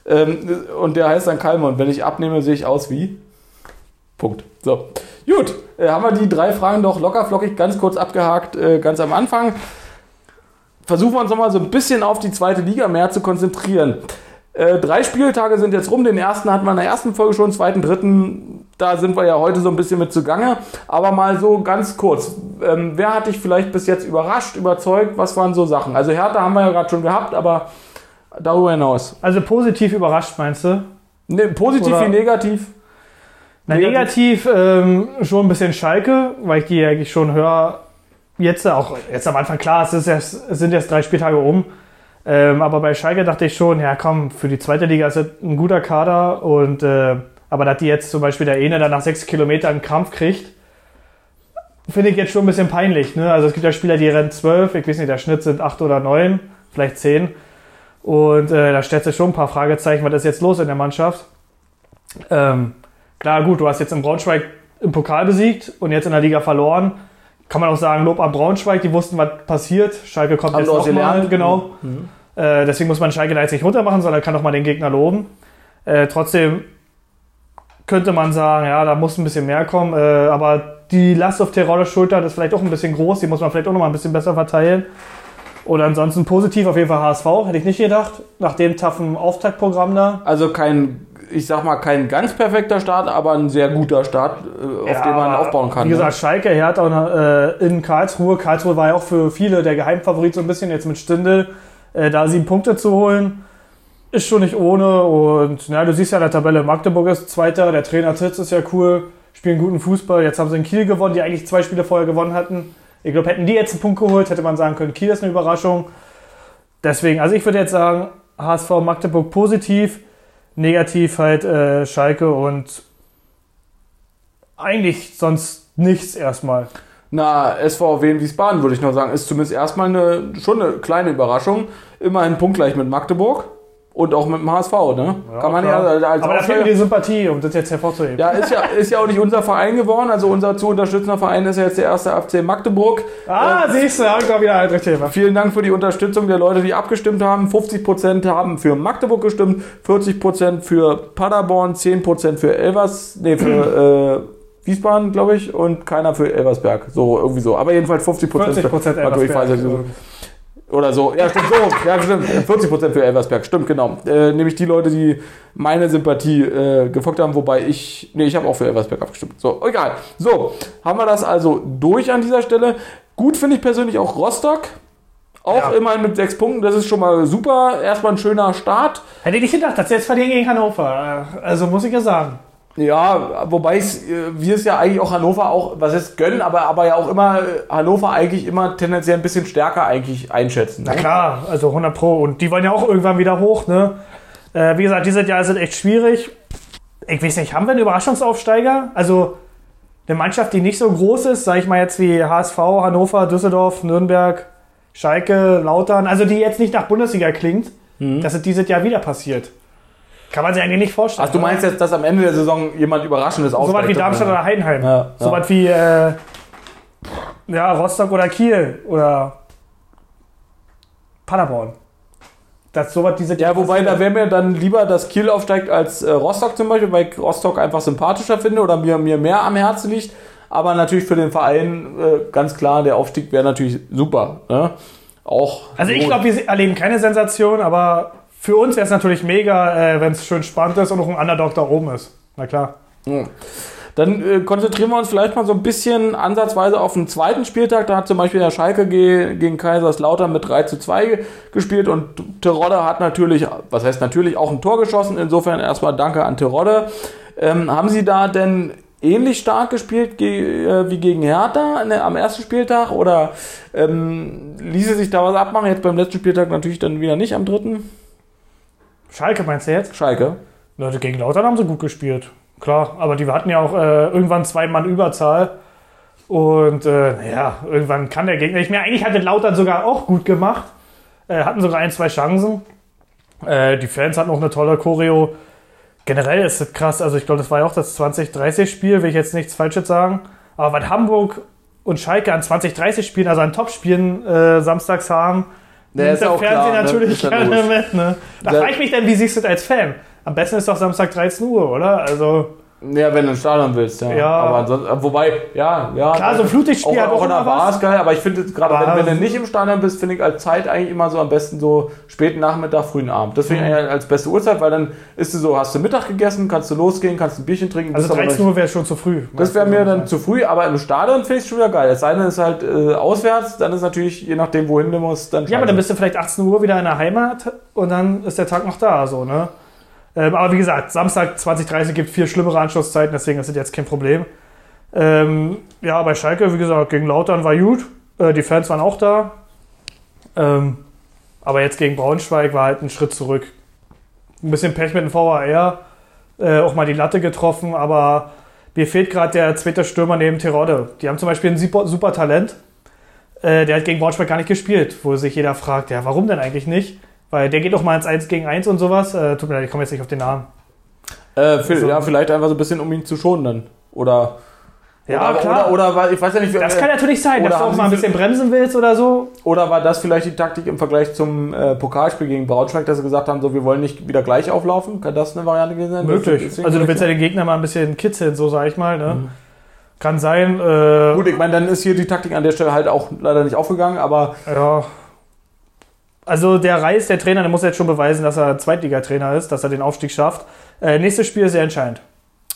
Ähm, und der heißt dann Kalmund. Wenn ich abnehme, sehe ich aus wie. Punkt. So. Gut, äh, haben wir die drei Fragen doch locker flockig ganz kurz abgehakt, äh, ganz am Anfang. Versuchen wir uns nochmal so ein bisschen auf die zweite Liga mehr zu konzentrieren. Äh, drei Spieltage sind jetzt rum. Den ersten hatten wir in der ersten Folge schon, zweiten, dritten, da sind wir ja heute so ein bisschen mit zugange. Aber mal so ganz kurz. Ähm, wer hat dich vielleicht bis jetzt überrascht, überzeugt? Was waren so Sachen? Also Hertha haben wir ja gerade schon gehabt, aber darüber hinaus. Also positiv überrascht, meinst du? Ne, positiv Oder- wie negativ? Na, negativ ähm, schon ein bisschen Schalke, weil ich die eigentlich schon höre. Jetzt auch, jetzt am Anfang, klar, es, ist erst, es sind jetzt drei Spieltage um. Ähm, aber bei Schalke dachte ich schon, ja komm, für die zweite Liga ist das ein guter Kader. Und, äh, aber dass die jetzt zum Beispiel der Ene dann nach sechs Kilometern einen Krampf kriegt, finde ich jetzt schon ein bisschen peinlich. Ne? Also es gibt ja Spieler, die rennen zwölf, ich weiß nicht, der Schnitt sind acht oder neun, vielleicht zehn. Und äh, da stellt sich schon ein paar Fragezeichen, was ist jetzt los in der Mannschaft. Ähm, klar, gut, du hast jetzt in Braunschweig im Pokal besiegt und jetzt in der Liga verloren. Kann man auch sagen, Lob an Braunschweig, die wussten, was passiert. Schalke kommt Haben jetzt nochmal, genau. Mhm. Äh, deswegen muss man Schalke da jetzt nicht runter machen, sondern kann auch mal den Gegner loben. Äh, trotzdem könnte man sagen, ja, da muss ein bisschen mehr kommen. Äh, aber die Last auf Teroles Schultern ist vielleicht auch ein bisschen groß. Die muss man vielleicht auch noch mal ein bisschen besser verteilen. Oder ansonsten positiv auf jeden Fall HSV, hätte ich nicht gedacht. Nach dem taffen Auftaktprogramm da. Also kein, ich sag mal, kein ganz perfekter Start, aber ein sehr guter Start, äh, auf Ja, den man aufbauen kann. Wie ne? gesagt, Schalke, Hertha und, äh, in Karlsruhe. Karlsruhe war ja auch für viele der Geheimfavorit so ein bisschen jetzt mit Stindel. Äh, da sieben Punkte zu holen, ist schon nicht ohne. Und na, du siehst ja in der Tabelle, Magdeburg ist Zweiter, der Trainer Titz ist ja cool, spielen guten Fußball. Jetzt haben sie in Kiel gewonnen, die eigentlich zwei Spiele vorher gewonnen hatten. Ich glaube, hätten die jetzt einen Punkt geholt, hätte man sagen können, Kiel ist eine Überraschung. Deswegen, also ich würde jetzt sagen, HSV Magdeburg positiv, negativ halt äh, Schalke und eigentlich sonst nichts erstmal. Na, SVW in Wiesbaden würde ich noch sagen, ist zumindest erstmal eine, schon eine kleine Überraschung. Immerhin punktgleich mit Magdeburg und auch mit dem HSV, ne? Kann man ja klar. als Aber da fehlt mir die Sympathie, um das jetzt hervorzuheben. ja, ist ja, (laughs) ist ja auch nicht unser Verein geworden. Also unser zu unterstützender Verein ist ja jetzt der erste FC Magdeburg. Ah, siehst du, ja, ich wieder ein Thema. Vielen Dank für die Unterstützung der Leute, die abgestimmt haben. 50% haben für Magdeburg gestimmt, 40% für Paderborn, 10% für Elvers, nee, für (clears throat) äh, Wiesbaden, glaube ich, und keiner für Elversberg. So, irgendwie so. Aber jedenfalls 50%. 40 Prozent Magdeburg, Oder so. Ja, stimmt so. Ja, stimmt. 40% für Elversberg. Stimmt, genau. Äh, nämlich die Leute, die meine Sympathie äh, gefolgt haben, wobei ich. Nee, ich habe auch für Elversberg abgestimmt. So, egal. So, haben wir das also durch an dieser Stelle. Gut finde ich persönlich auch Rostock. Auch Ja. immerhin mit sechs Punkten. Das ist schon mal super. Erstmal ein schöner Start. Hätte ich nicht gedacht, dass sie jetzt verlieren gegen Hannover. Äh, Also muss ich ja sagen. Ja, wobei es, äh, wir es ja eigentlich auch Hannover auch, was ist gönnen, aber, aber ja auch immer äh, Hannover eigentlich immer tendenziell ein bisschen stärker eigentlich einschätzen. Na ne? klar, also 100 Pro. Und die wollen ja auch irgendwann wieder hoch, ne? Äh, wie gesagt, dieses Jahr ist es echt schwierig. Ich weiß nicht, haben wir einen Überraschungsaufsteiger? Also eine Mannschaft, die nicht so groß ist, sag ich mal jetzt wie HSV, Hannover, Düsseldorf, Nürnberg, Schalke, Lautern, also die jetzt nicht nach Bundesliga klingt, dass es dieses Jahr wieder passiert. Kann man sich eigentlich nicht vorstellen. Ach, du meinst jetzt, dass am Ende der Saison jemand Überraschendes so was wie aufsteigt? Darmstadt oder Heidenheim. Ja, so ja. wie, äh, Ja, Rostock oder Kiel oder Paderborn. Das sowas diese Ja, wobei da wäre mir dann lieber, dass Kiel aufsteigt als äh, Rostock zum Beispiel, weil ich Rostock einfach sympathischer finde oder mir, mir mehr am Herzen liegt. Aber natürlich für den Verein äh, ganz klar, der Aufstieg wäre natürlich super. Ne? Auch Also ich glaube, wir erleben keine Sensation, aber für uns wäre es natürlich mega, äh, wenn es schön spannend ist und noch ein Underdog da oben ist. Na klar. Ja. Dann äh, konzentrieren wir uns vielleicht mal so ein bisschen ansatzweise auf den zweiten Spieltag. Da hat zum Beispiel der Schalke ge gegen Kaiserslautern mit 3 zu 2 gespielt und Terodde hat natürlich, was heißt natürlich, auch ein Tor geschossen. Insofern erstmal danke an Terodde. Ähm, haben Sie da denn ähnlich stark gespielt ge äh, wie gegen Hertha am ersten Spieltag oder ähm, ließe sich da was abmachen? Jetzt beim letzten Spieltag natürlich dann wieder nicht am dritten. Schalke meinst du jetzt? Schalke. Leute, gegen Lautern haben sie gut gespielt. Klar, aber die hatten ja auch äh, irgendwann zwei Mann Überzahl. Und äh, ja, irgendwann kann der Gegner nicht mehr. Eigentlich hatte Lautern sogar auch gut gemacht. Äh, hatten sogar ein, zwei Chancen. Äh, die Fans hatten auch eine tolle Choreo. Generell ist das krass. Also ich glaube, das war ja auch das 2030-Spiel, will ich jetzt nichts Falsches sagen. Aber was Hamburg und Schalke an 2030-Spielen, also an Topspielen äh, samstags haben, Der ist nimmt auch Fernsehen klar, ne? natürlich Ist ja gerne mit. Ne? Da frage ich mich dann, wie siehst du das als Fan? Am besten ist doch Samstag 13 Uhr, oder? Also Ja, wenn du ins Stadion willst, ja. Ja. Aber ansonsten, äh, wobei, ja, ja. Klar, so ein Flutlichtspiel auch, hat auch auch immer was. geil, aber ich finde gerade, wenn, wenn du nicht im Stadion bist, finde ich als Zeit eigentlich immer so am besten so späten Nachmittag, frühen Abend. Das finde Mhm. ich eigentlich als beste Uhrzeit, weil dann ist du so, hast du Mittag gegessen, kannst du losgehen, kannst ein Bierchen trinken. Also bist aber 13 noch- Uhr wäre schon zu früh. Das wäre mir dann zu früh, aber im Stadion finde ich es schon wieder geil. Denn, es ist halt äh, auswärts, dann ist natürlich, je nachdem, wohin du musst, dann Ja, aber dann bist du vielleicht 18 Uhr wieder in der Heimat und dann ist der Tag noch da, so, ne? Ähm, aber wie gesagt, Samstag 2030 gibt viel schlimmere Anschlusszeiten, deswegen ist das jetzt kein Problem. Ähm, ja, bei Schalke, wie gesagt, gegen Lautern war gut. Äh, die Fans waren auch da. Ähm, aber jetzt gegen Braunschweig war halt ein Schritt zurück. Ein bisschen Pech mit dem VAR. Äh, auch mal die Latte getroffen, aber mir fehlt gerade der zweite Stürmer neben Terodde. Die haben zum Beispiel ein super, super Talent. Äh, der hat gegen Braunschweig gar nicht gespielt, wo sich jeder fragt, ja, warum denn eigentlich nicht? Weil der geht auch mal ins 1 gegen 1 und sowas. Äh, tut mir leid, ich komme jetzt nicht auf den Namen. Äh, viel- So. Ja, vielleicht einfach so ein bisschen, um ihn zu schonen dann. Oder. Ja, oder, klar. Oder, oder, war- ich weiß ja nicht, Das äh, kann natürlich sein, dass du auch mal ein bisschen bremsen willst oder so. Oder war das vielleicht die Taktik im Vergleich zum äh, Pokalspiel gegen Braunschweig, dass sie gesagt haben, so wir wollen nicht wieder gleich auflaufen? Kann das eine Variante gewesen sein? Möglich. Also du willst ja den Gegner mal ein bisschen kitzeln, so sag ich mal. Ne? Kann sein. Äh, Gut, ich meine, dann ist hier die Taktik an der Stelle halt auch leider nicht aufgegangen, aber Ja. Also der Reis, der Trainer, der muss jetzt schon beweisen, dass er Zweitligatrainer ist, dass er den Aufstieg schafft. Äh, nächstes Spiel ist sehr entscheidend.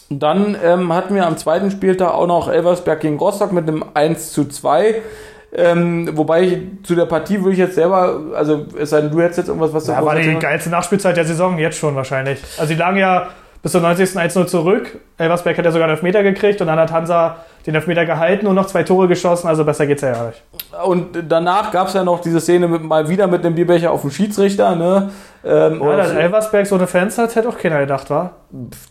dann ähm, hatten wir am zweiten Spieltag auch noch Elversberg gegen Rostock mit einem 1 zu 2. Ähm, wobei ich zu der Partie würde ich jetzt selber, also es sei denn, du hättest jetzt irgendwas, was du Ja, war die geilste Nachspielzeit der Saison, jetzt schon wahrscheinlich. Also die lagen ja bis zum 90. 1-0 zurück. Elversberg hat ja sogar einen Elfmeter gekriegt und dann hat Hansa den Elfmeter gehalten und noch zwei Tore geschossen, also besser geht's ja gar nicht. Und danach gab es ja noch diese Szene mit, mal wieder mit dem Bierbecher auf dem Schiedsrichter. Ne? Ähm, Ja, dass Elversberg so eine Fans hat, hätte auch keiner gedacht, war.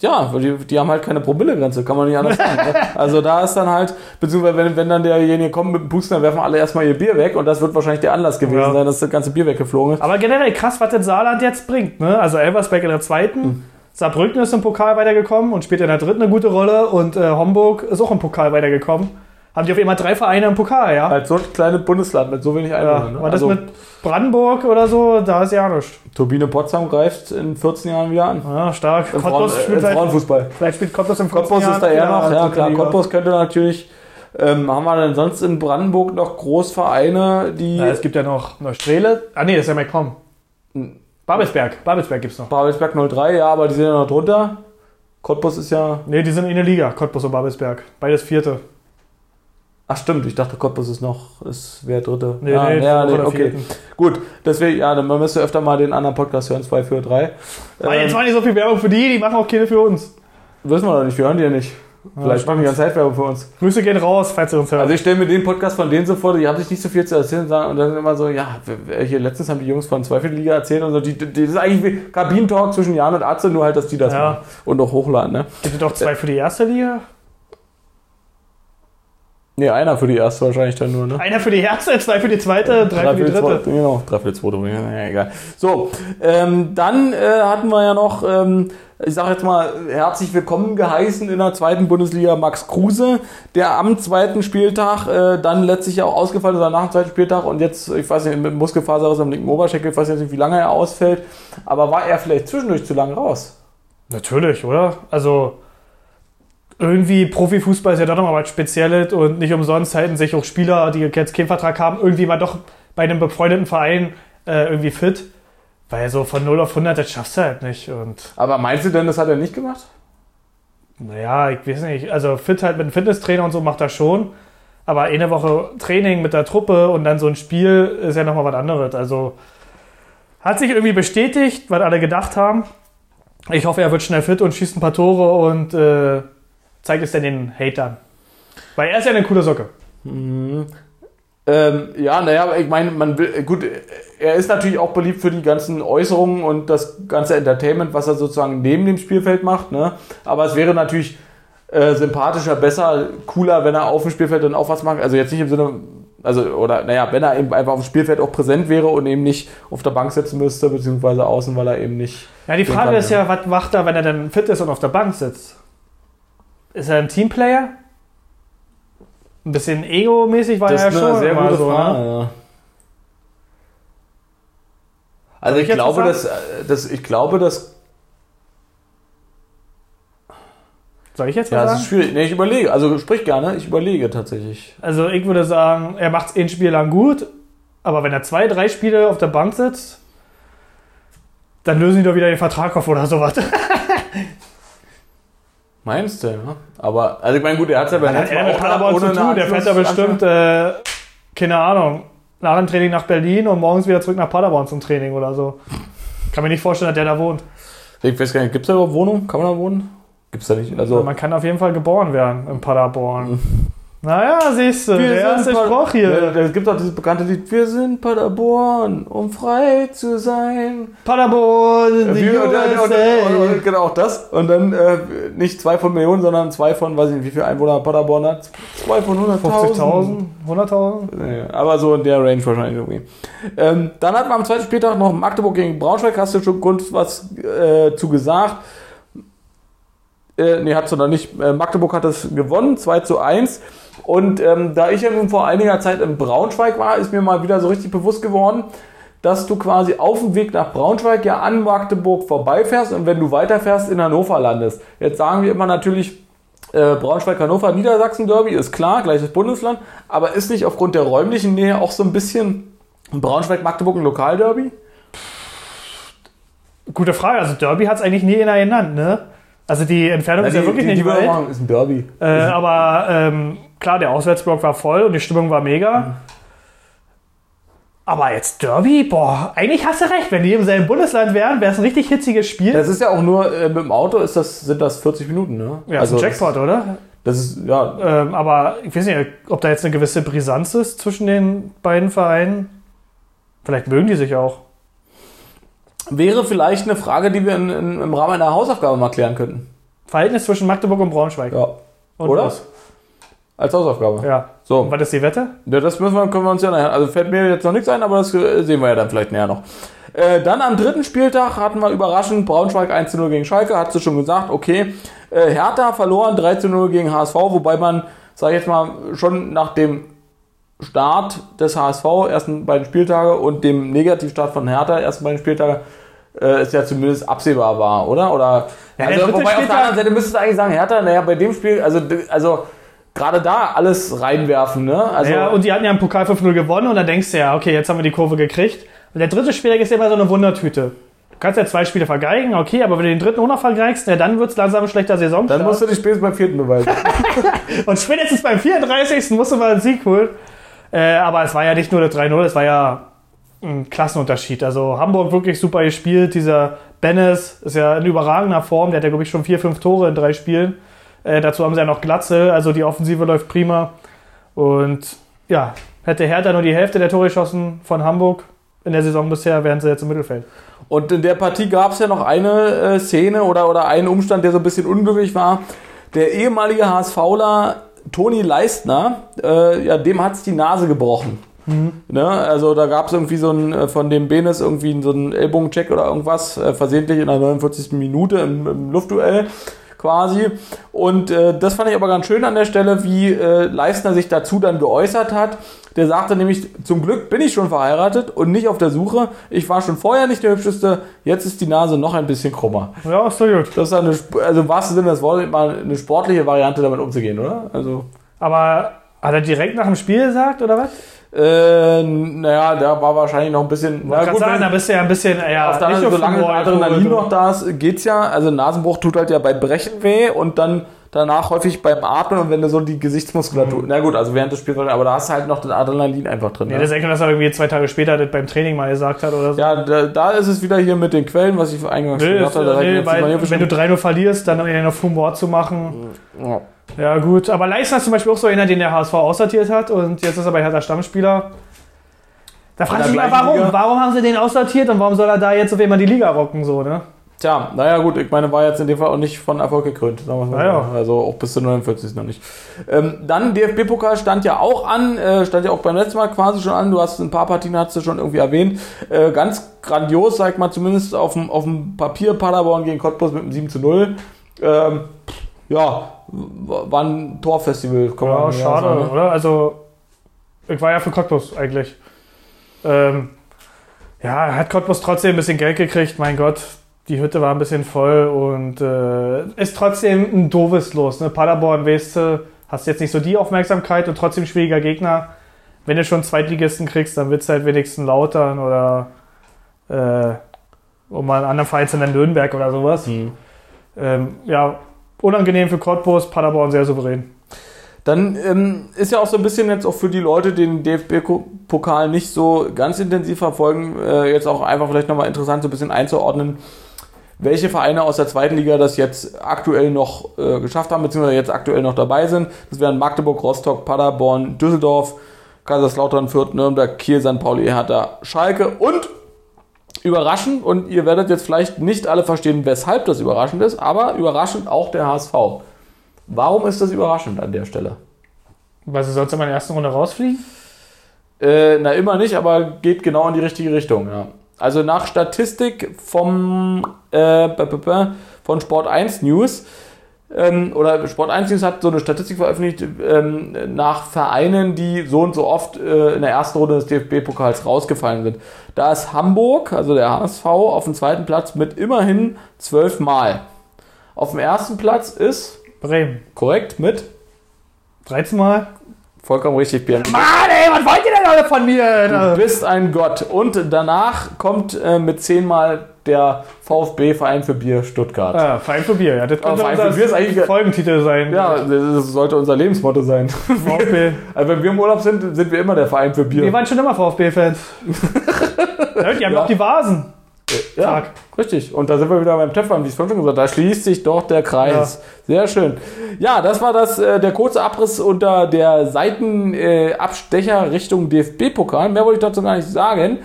Ja, weil die, die haben halt keine Promillegrenze, kann man nicht anders sagen. ne? (laughs) Also da ist dann halt, beziehungsweise wenn, wenn dann derjenige kommt mit dem Pusten, dann werfen alle erstmal ihr Bier weg und das wird wahrscheinlich der Anlass gewesen Ja. sein, dass das ganze Bier weggeflogen ist. Aber generell krass, was das Saarland jetzt bringt. Ne? Also Elversberg in der zweiten, Saarbrücken ist im Pokal weitergekommen und spielt in der dritten eine gute Rolle und äh, Homburg ist auch im Pokal weitergekommen. Haben die auf einmal drei Vereine im Pokal, ja? Als so ein kleines Bundesland mit so wenig ja. Einwohnern. ne? War das also, mit Brandenburg oder so? Da ist ja nichts. Turbine Potsdam greift in 14 Jahren wieder an. Ja, stark. Im, Frauen, Cottbus äh, spielt im vielleicht, Frauenfußball. vielleicht spielt Cottbus im 14 Cottbus ist da eher Jahren noch, ja klar. Cottbus könnte natürlich, ähm, haben wir denn sonst in Brandenburg noch Großvereine, die... Ja, es gibt ja noch Neustrele. Ah, nee, das ist ja McCom. Babelsberg. Babelsberg gibt's noch. Babelsberg 03, ja, aber die sind ja noch drunter. Cottbus ist ja... Nee, die sind in der Liga, Cottbus und Babelsberg. Beides vierte. Ach stimmt, ich dachte Cottbus ist noch, ist wer dritte. Nee, ja, nee, ja, nee der okay. vierten. Gut, deswegen, ja, dann man müsste öfter mal den anderen Podcast hören, 2 für 3. War Ähm, jetzt mal nicht so viel Werbung für die, die machen auch keine für uns. wissen wir doch nicht, wir hören die ja nicht. Vielleicht machen die ganze Zeit Werbung für uns. Grüße gehen raus, falls ihr uns hört. Also ich stelle mir den Podcast von denen so vor, die haben sich nicht so viel zu erzählen und dann immer so, ja, hier letztens haben die Jungs von Zweifelliga erzählt und so, die, die, das ist eigentlich wie Kabinentalk zwischen Jan und Atze, nur halt, dass die das Ja. machen und auch hochladen, ne? Gibt es doch zwei für die erste Liga? Nee, einer für die erste wahrscheinlich dann nur, ne? Einer für die erste, zwei für die zweite, drei, für die dritte. zweite, genau, drei für die zweite. Ja, egal. So, ähm, dann äh, hatten wir ja noch, ähm, ich sage jetzt mal, herzlich willkommen geheißen in der zweiten Bundesliga Max Kruse, der am zweiten Spieltag äh, dann letztlich auch ausgefallen ist, nach dem zweiten Spieltag und jetzt, ich weiß nicht, mit Muskelfaser aus am linken Oberschenkel, ich weiß nicht, wie lange er ausfällt, aber war er vielleicht zwischendurch zu lange raus? Natürlich, oder? Also irgendwie Profifußball ist ja doch nochmal was Spezielles und nicht umsonst halten sich auch Spieler, die jetzt keinen Vertrag haben, irgendwie mal doch bei einem befreundeten Verein äh, irgendwie fit. Weil so von 0 auf 100, das schaffst du halt nicht. Und Aber meinst du denn, das hat er nicht gemacht? naja, ich weiß nicht, also fit halt mit einem Fitnesstrainer und so macht er schon. Aber eine Woche Training mit der Truppe und dann so ein Spiel ist ja nochmal was anderes. Also hat sich irgendwie bestätigt, was alle gedacht haben. Ich hoffe, er wird schnell fit und schießt ein paar Tore und äh, zeigt es dann den Hatern. Weil er ist ja eine coole Socke. Ähm, ja, naja, ich meine, man will, gut, er ist natürlich auch beliebt für die ganzen Äußerungen und das ganze Entertainment, was er sozusagen neben dem Spielfeld macht, ne? Aber es wäre natürlich äh, sympathischer, besser, cooler, wenn er auf dem Spielfeld dann auch was macht. Also jetzt nicht im Sinne, also, oder, naja, wenn er eben einfach auf dem Spielfeld auch präsent wäre und eben nicht auf der Bank sitzen müsste, beziehungsweise außen, weil er eben nicht. Ja, die Frage ist ja, was macht er, wenn er dann fit ist und auf der Bank sitzt? Ist er ein Teamplayer? Ein bisschen ego-mäßig war Das er ja schon sehr gute so, Frage, ne? ja. Also ich ich glaube, dass, äh, dass ich glaube, dass Soll ich jetzt ja, was sagen? ist schwierig. Nee, ich überlege. Also sprich gerne. Ich überlege tatsächlich. Also ich würde sagen, er macht es ein Spiel lang gut, aber wenn er zwei, drei Spiele auf der Bank sitzt, dann lösen die doch wieder den Vertrag auf oder sowas. (laughs) Meinst du, ja? Aber, also ich meine, gut, er hat ja bei Netz er auch Paderborn ohne zu tun? Der fährt ja bestimmt, äh, keine Ahnung, nach dem Training nach Berlin und morgens wieder zurück nach Paderborn zum Training oder so. Kann mir nicht vorstellen, dass der da wohnt. Ich weiß gar nicht, gibt es da überhaupt Wohnung? Kann man da wohnen? Gibt es da nicht? Also, Man kann auf jeden Fall geboren werden in Paderborn. Naja, siehst du, Wir der sind erste Spruch hier. Es gibt auch dieses bekannte Lied, wir sind Paderborn, um frei zu sein. Paderborn, die Wir, und, und, und, USA. und, genau auch das. Und dann äh, nicht zwei von Millionen, sondern zwei von, weiß ich nicht, wie viele Einwohner Paderborn hat. Zwei von 100.000. 50.000, 100.000. Nee, aber so in der Range wahrscheinlich irgendwie. Ähm, dann hatten wir am zweiten Spieltag noch Magdeburg gegen Braunschweig. Hast du schon kurz was äh, zu gesagt? Äh, nee, hat du noch nicht. Äh, Magdeburg hat das gewonnen, 2 zu 1. Und ähm, da ich ja nun vor einiger Zeit in Braunschweig war, ist mir mal wieder so richtig bewusst geworden, dass du quasi auf dem Weg nach Braunschweig ja an Magdeburg vorbeifährst und wenn du weiterfährst in Hannover landest. Jetzt sagen wir immer natürlich, äh, Braunschweig-Hannover, Niedersachsen-Derby ist klar, gleiches Bundesland, aber ist nicht aufgrund der räumlichen Nähe auch so ein bisschen Braunschweig-Magdeburg ein Lokalderby? Gute Frage. Also Derby hat es eigentlich nie einer genannt, ne? Also die Entfernung ist ja wirklich nicht wir weit. machen, ist ein Derby. Äh, aber ähm, klar, der Auswärtsblock war voll und die Stimmung war mega. Aber jetzt Derby, boah, eigentlich hast du recht. Wenn die im selben Bundesland wären, wäre es ein richtig hitziges Spiel. Das ist ja auch nur äh, mit dem Auto, ist das, sind das 40 Minuten, ne? ja, also, ist ein Jackpot, oder? Das, das ist, ja, Ähm, aber ich weiß nicht, ob da jetzt eine gewisse Brisanz ist zwischen den beiden Vereinen. Vielleicht mögen die sich auch. wäre vielleicht eine Frage, die wir in, in, im Rahmen einer Hausaufgabe mal klären könnten. Verhältnis zwischen Magdeburg und Braunschweig. Ja. Und Oder? was? Als Hausaufgabe. Ja. So. Und was ist die Wette? Ja, das müssen wir, können wir uns ja nachher. Also fällt mir jetzt noch nichts ein, aber das äh, sehen wir ja dann vielleicht näher noch. Äh, dann am dritten Spieltag hatten wir überraschend Braunschweig 1 zu 0 gegen Schalke, hat sie schon gesagt, okay. Äh, Hertha verloren 3 zu 0 gegen HSV, wobei man, sag ich jetzt mal, schon nach dem Start des HSV, ersten beiden Spieltage und dem Negativstart von Hertha, ersten beiden Spieltage, äh, ist ja zumindest absehbar war, oder? Oder Ja, also, wobei auf der Spieltag- anderen Seite müsstest du eigentlich sagen, Hertha, naja, bei dem Spiel, also, also gerade da alles reinwerfen, ne? Also, ja, und die hatten ja im Pokal 5-0 gewonnen und dann denkst du ja, okay, jetzt haben wir die Kurve gekriegt. Und der dritte Spieltag ist ja immer so eine Wundertüte. Du kannst ja zwei Spiele vergeigen, okay, aber wenn du den dritten auch noch vergeigst, ja, dann wird es langsam ein schlechter Saison. Dann musst du dich spätestens beim vierten beweisen. (laughs) Und spätestens beim 34. musst du mal einen Sieg holen. Äh, aber es war ja nicht nur das 3-0, es war ja ein Klassenunterschied. Also Hamburg wirklich super gespielt. Dieser Bennis ist ja in überragender Form. Der hat ja, glaube ich, schon vier, fünf Tore in drei Spielen. Äh, dazu haben sie ja noch Glatze, also die Offensive läuft prima. Und ja, hätte Hertha nur die Hälfte der Tore geschossen von Hamburg in der Saison bisher, wären sie jetzt im Mittelfeld. Und in der Partie gab es ja noch eine äh, Szene oder, oder einen Umstand, der so ein bisschen unglücklich war. Der ehemalige HSVler Toni Leistner, äh, ja, dem hat's die Nase gebrochen. Ne? Also da gab es irgendwie so ein, äh, von dem Benes irgendwie so einen Ellbogencheck oder irgendwas, äh, versehentlich in der 49. Minute im, im Luftduell quasi. Und äh, das fand ich aber ganz schön an der Stelle, wie äh, Leistner sich dazu dann geäußert hat. Der sagte nämlich, zum Glück bin ich schon verheiratet und nicht auf der Suche. Ich war schon vorher nicht der hübscheste, jetzt ist die Nase noch ein bisschen krummer. Ja, ist doch gut. Das ist eine, also im wahrsten Sinne des Wortes mal eine sportliche Variante, damit umzugehen, oder? Also, Aber hat er direkt nach dem Spiel gesagt, oder was? Äh, naja, da war wahrscheinlich noch ein bisschen. Kann gut, sagen, da bist du ja ein bisschen, ja, auf der anderen solange Adrenalin Alkohol, noch da ist, geht's ja. Also Nasenbruch tut halt ja bei Brechen weh und dann danach häufig beim Atmen und wenn du so die Gesichtsmuskulatur. Na gut, also während des Spiels, aber da hast du halt noch den Adrenalin einfach drin. Ja, ne? das denke, dass er irgendwie zwei Tage später das beim Training mal gesagt hat oder so. Ja, da, da ist es wieder hier mit den Quellen, was ich eingangs Nee, gesagt habe. nee, wenn du 3-0 verlierst, dann auf Humor zu machen. Ja. Ja, gut. Aber Leistner ist zum Beispiel auch so einer, den der HSV aussortiert hat und jetzt ist er bei Hertha Stammspieler. Da frage ich mich mal, warum? Liga? Warum haben sie den aussortiert und warum soll er da jetzt auf einmal die Liga rocken, so, ne? Tja, naja gut, ich meine, war jetzt in dem Fall auch nicht von Erfolg gekrönt, sagen wir mal Naja. so. Also auch bis zur 49. noch nicht. Ähm, dann DFB-Pokal stand ja auch an, äh, stand ja auch beim letzten Mal quasi schon an. Du hast ein paar Partien hast du schon irgendwie erwähnt. Äh, ganz grandios, sag ich mal, zumindest auf dem, auf dem Papier Paderborn gegen Cottbus mit einem 7 zu 0. Ähm, ja, war ein Torfestival, kann Ja, schade, sagen. ne? oder? Also, ich war ja für Cottbus eigentlich. Ähm, ja, hat Cottbus trotzdem ein bisschen Geld gekriegt, mein Gott. Die Hütte war ein bisschen voll und äh, ist trotzdem ein doofes Los. Ne? Paderborn, weißt du, hast jetzt nicht so die Aufmerksamkeit und trotzdem schwieriger Gegner. Wenn du schon Zweitligisten kriegst, dann wird es halt wenigstens lautern oder äh, um mal einen anderen Verein zu nennen, Nürnberg oder sowas. Hm. Ähm, ja, unangenehm für Cottbus, Paderborn sehr souverän. Dann ähm, ist ja auch so ein bisschen jetzt auch für die Leute, die den DFB-Pokal nicht so ganz intensiv verfolgen, äh, jetzt auch einfach vielleicht nochmal interessant, so ein bisschen einzuordnen, welche Vereine aus der zweiten Liga das jetzt aktuell noch äh, geschafft haben, beziehungsweise jetzt aktuell noch dabei sind. Das wären Magdeburg, Rostock, Paderborn, Düsseldorf, Kaiserslautern, Fürth, Nürnberg, Kiel, St. Pauli, Hertha, Schalke und überraschend, und ihr werdet jetzt vielleicht nicht alle verstehen, weshalb das überraschend ist, aber überraschend auch der HSV. Warum ist das überraschend an der Stelle? Weil sie sonst in der ersten Runde rausfliegen? Äh, na, immer nicht, aber geht genau in die richtige Richtung, ja. Also nach Statistik vom äh, von Sport 1 News ähm, oder Sport 1 News hat so eine Statistik veröffentlicht ähm, nach Vereinen, die so und so oft äh, in der ersten Runde des DFB-Pokals rausgefallen sind. Da ist Hamburg, also der HSV, auf dem zweiten Platz mit immerhin zwölf Mal. Auf dem ersten Platz ist, Bremen. korrekt, mit 13 Mal? Vollkommen richtig, Björn. Mann, ey, was wollt ihr denn alle von mir? Du bist ein Gott. Und danach kommt äh, mit zehnmal der VfB-Verein für Bier Stuttgart. Ah, Verein für Bier, ja. Das könnte Verein für Bier ist eigentlich- Folgentitel sein. Ja, das sollte unser Lebensmotto sein. (laughs) VfB. (laughs) Also wenn wir im Urlaub sind, sind wir immer der Verein für Bier. Wir waren schon immer VfB-Fans. (laughs) ja, die haben Ja. auch die Vasen. Ja, Tag. richtig. Und da sind wir wieder beim Töpfern, wie ich es vorhin schon gesagt habe. Da schließt sich doch der Kreis. Sehr schön. Ja, das war das, äh, der kurze Abriss unter der Seitenabstecher äh, Richtung DFB-Pokal. Mehr wollte ich dazu gar nicht sagen.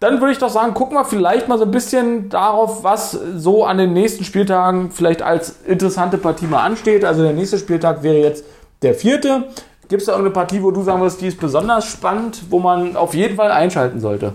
Dann würde ich doch sagen, gucken wir vielleicht mal so ein bisschen darauf, was so an den nächsten Spieltagen vielleicht als interessante Partie mal ansteht. Also der nächste Spieltag wäre jetzt der vierte. Gibt es da irgendeine Partie, wo du sagen würdest, die ist besonders spannend, wo man auf jeden Fall einschalten sollte?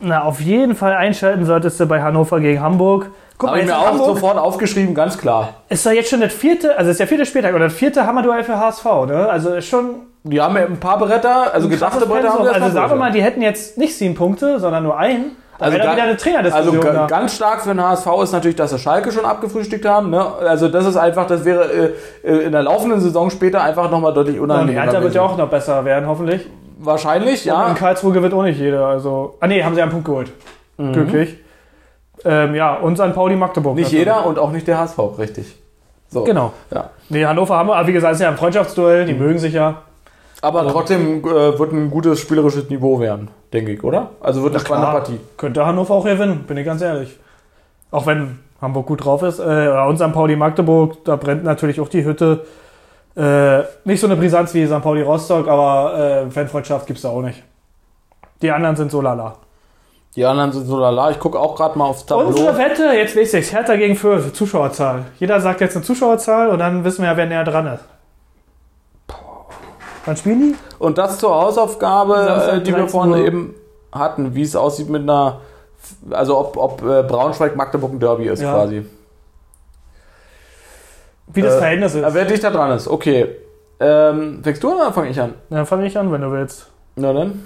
Na, auf jeden Fall einschalten solltest du bei Hannover gegen Hamburg. Guck Habe ich mir auch Hamburg sofort aufgeschrieben, ganz klar. ist doch jetzt schon das vierte, also ist der vierte Spieltag oder das vierte Hammerduell für HSV, ne? Also ist schon Die haben ja ein paar Bretter, also gedachte Bretter haben sie Also sagen wir mal, die hätten jetzt nicht sieben Punkte, sondern nur einen. Also wäre da ga- wieder eine Also ganz stark für den HSV ist natürlich, dass sie Schalke schon abgefrühstückt haben. Ne? Also das ist einfach, das wäre äh, äh, in der laufenden Saison später einfach nochmal deutlich Und unangenehmer. Hertha wird ja auch noch besser werden, hoffentlich. Wahrscheinlich, Ja. Und in Karlsruhe gewinnt auch nicht jeder. Also, ah nee, haben sie einen Punkt geholt. Mhm. Glücklich. Ähm, ja, und St. Pauli Magdeburg. Nicht natürlich. jeder und auch nicht der HSV, richtig. So. Genau. Ja. Nee, Hannover haben wir, aber wie gesagt, es ist ja ein Freundschaftsduell, Mhm. die mögen sich ja. Aber trotzdem äh, wird ein gutes spielerisches Niveau werden, denke ich, oder? Also wird eine spannende Partie. Könnte Hannover auch gewinnen, bin ich ganz ehrlich. Auch wenn Hamburg gut drauf ist. Äh, und St. Pauli Magdeburg, da brennt natürlich auch die Hütte. Äh, nicht so eine Brisanz wie St. Pauli Rostock, aber äh, Fanfreundschaft gibt's da auch nicht. Die anderen sind so lala. Die anderen sind so lala. Ich gucke auch gerade mal aufs Tableau. Unsere Wette, jetzt lese ich's, Hertha gegen Fürth, Zuschauerzahl. Jeder sagt jetzt eine Zuschauerzahl und dann wissen wir ja, wer näher dran ist. Wann spielen die? Und das zur Hausaufgabe, äh, die wir 13 vorhin Uhr. eben hatten, wie es aussieht mit einer, also ob, ob äh, Braunschweig-Magdeburg ein Derby ist Ja. quasi. Wie das Äh, Verhältnis ist. Wer dichter dran ist, okay. Ähm, fängst du an oder fange ich an? Dann fange ich an, wenn du willst. Na dann.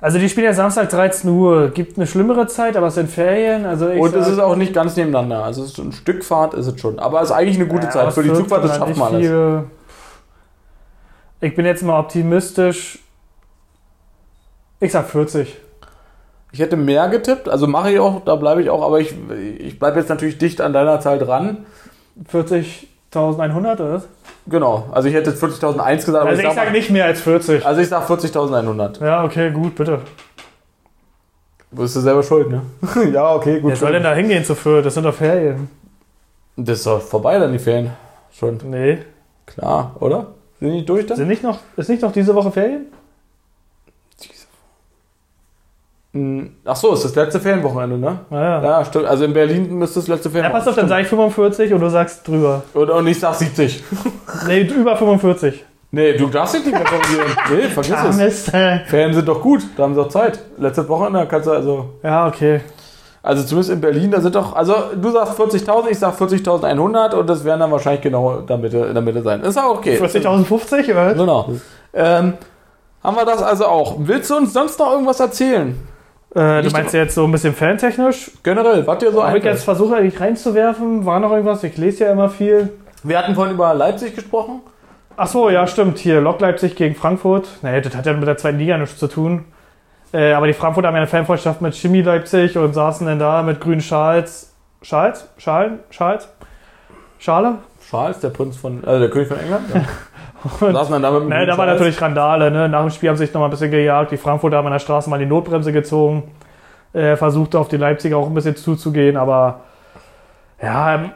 Also die spielen ja Samstag 13 Uhr. Gibt eine schlimmere Zeit, aber es sind Ferien. Also ich Und es sag- ist auch nicht ganz nebeneinander. Also es ist ein Stück Fahrt ist es schon. Aber es ist eigentlich eine gute Ja, Zeit. Für die Zugfahrt, das schafft man alles. Ich bin jetzt mal optimistisch. Ich sag 40. Ich hätte mehr getippt, also mache ich auch, da bleibe ich auch, aber ich, ich bleibe jetzt natürlich dicht an deiner Zahl dran. 40.100 oder was? Genau, also ich hätte jetzt 40.001 gesagt, aber Also ich sag sag nicht mehr als 40. Also ich sag 40.100. Ja, okay, gut, bitte. Du bist du selber schuld, ne? (laughs) ja, okay, gut. Wer soll denn da hingehen zu Fürth? Das sind doch Ferien. Das ist doch vorbei dann, die Ferien. Schon. Nee. Klar, oder? Sind die durch dann? Sind nicht noch, ist nicht noch diese Woche Ferien? Hm, Ach so, ist das letzte Ferienwochenende, ne? Naja. Ja, stimmt. Also in Berlin müsste das letzte Ja, Ferienwochenende pass auf, dann sag ich 45 und du sagst drüber. Und, und ich sag 70. (laughs) Nee, über 45. Nee, du darfst dich nicht mehr korrigieren. (laughs) Nee, vergiss Ah, es. Ey. Ferien sind doch gut, da haben sie doch Zeit. Letztes Wochenende kannst du also... Ja, okay. Also zumindest in Berlin, da sind doch... Also du sagst 40.000, ich sag 40.100 und das werden dann wahrscheinlich genau in der Mitte, in der Mitte sein. Ist auch okay. 40.050, oder? Genau. Ähm, haben wir das also auch. Willst du uns sonst noch irgendwas erzählen? Äh, du meinst jetzt so ein bisschen fantechnisch? Generell, was dir so Habe ich jetzt versucht, eigentlich reinzuwerfen? War noch irgendwas? Ich lese ja immer viel. Wir hatten vorhin über Leipzig gesprochen. Ach so, ja, stimmt. Hier, Lok Leipzig gegen Frankfurt. Nee, das hat ja mit der zweiten Liga nichts zu tun. Äh, aber die Frankfurter haben ja eine Fanfreundschaft mit Chemie Leipzig und saßen dann da mit grünen Schals. Schals? Schalen? Schals? Schale? Charles, der Prinz von... Also der König von England. Ja. (laughs) Und- dann da mit Ne, da war Charles. natürlich Randale. Ne? Nach dem Spiel haben sie sich noch mal ein bisschen gejagt. Die Frankfurter haben an der Straße mal die Notbremse gezogen. Äh, versucht auf die Leipziger auch ein bisschen zuzugehen. Aber ja, im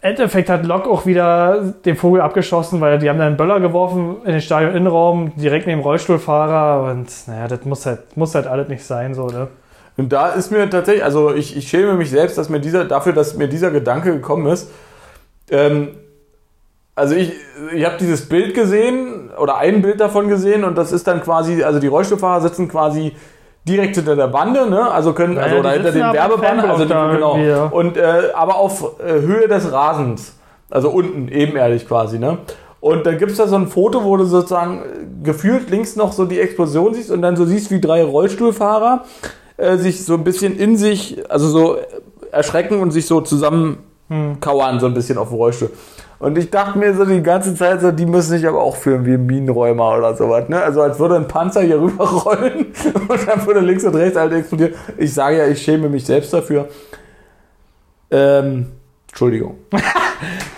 Endeffekt hat Lok auch wieder den Vogel abgeschossen, weil die haben dann einen Böller geworfen in den Stadion-Innenraum, direkt neben dem Rollstuhlfahrer. Und naja, das muss halt, muss halt alles nicht sein. So, ne? Und da ist mir tatsächlich, also ich, ich schäme mich selbst, dass mir dieser, dafür, dass mir dieser Gedanke gekommen ist. Ähm, also ich, ich habe dieses Bild gesehen oder ein Bild davon gesehen und das ist dann quasi, also die Rollstuhlfahrer sitzen quasi direkt hinter der Bande, ne? Also können, Naja, also oder hinter im Werbeband, also die, genau. ja. Und äh, aber auf äh, Höhe des Rasens, also unten ebenerdig quasi, ne? Und dann gibt es da so ein Foto, wo du sozusagen äh, gefühlt links noch so die Explosion siehst und dann so siehst, wie drei Rollstuhlfahrer äh, sich so ein bisschen in sich, also so äh, erschrecken und sich so zusammen Hm. kauern, so ein bisschen auf dem Rollstuhl. Und ich dachte mir so die ganze Zeit so, die müssen sich aber auch fühlen wie Minenräumer oder sowas, ne? Also als würde ein Panzer hier (laughs) rüberrollen und dann würde links und rechts halt explodieren. Ich sage ja, ich schäme mich selbst dafür. Ähm, Entschuldigung. (laughs)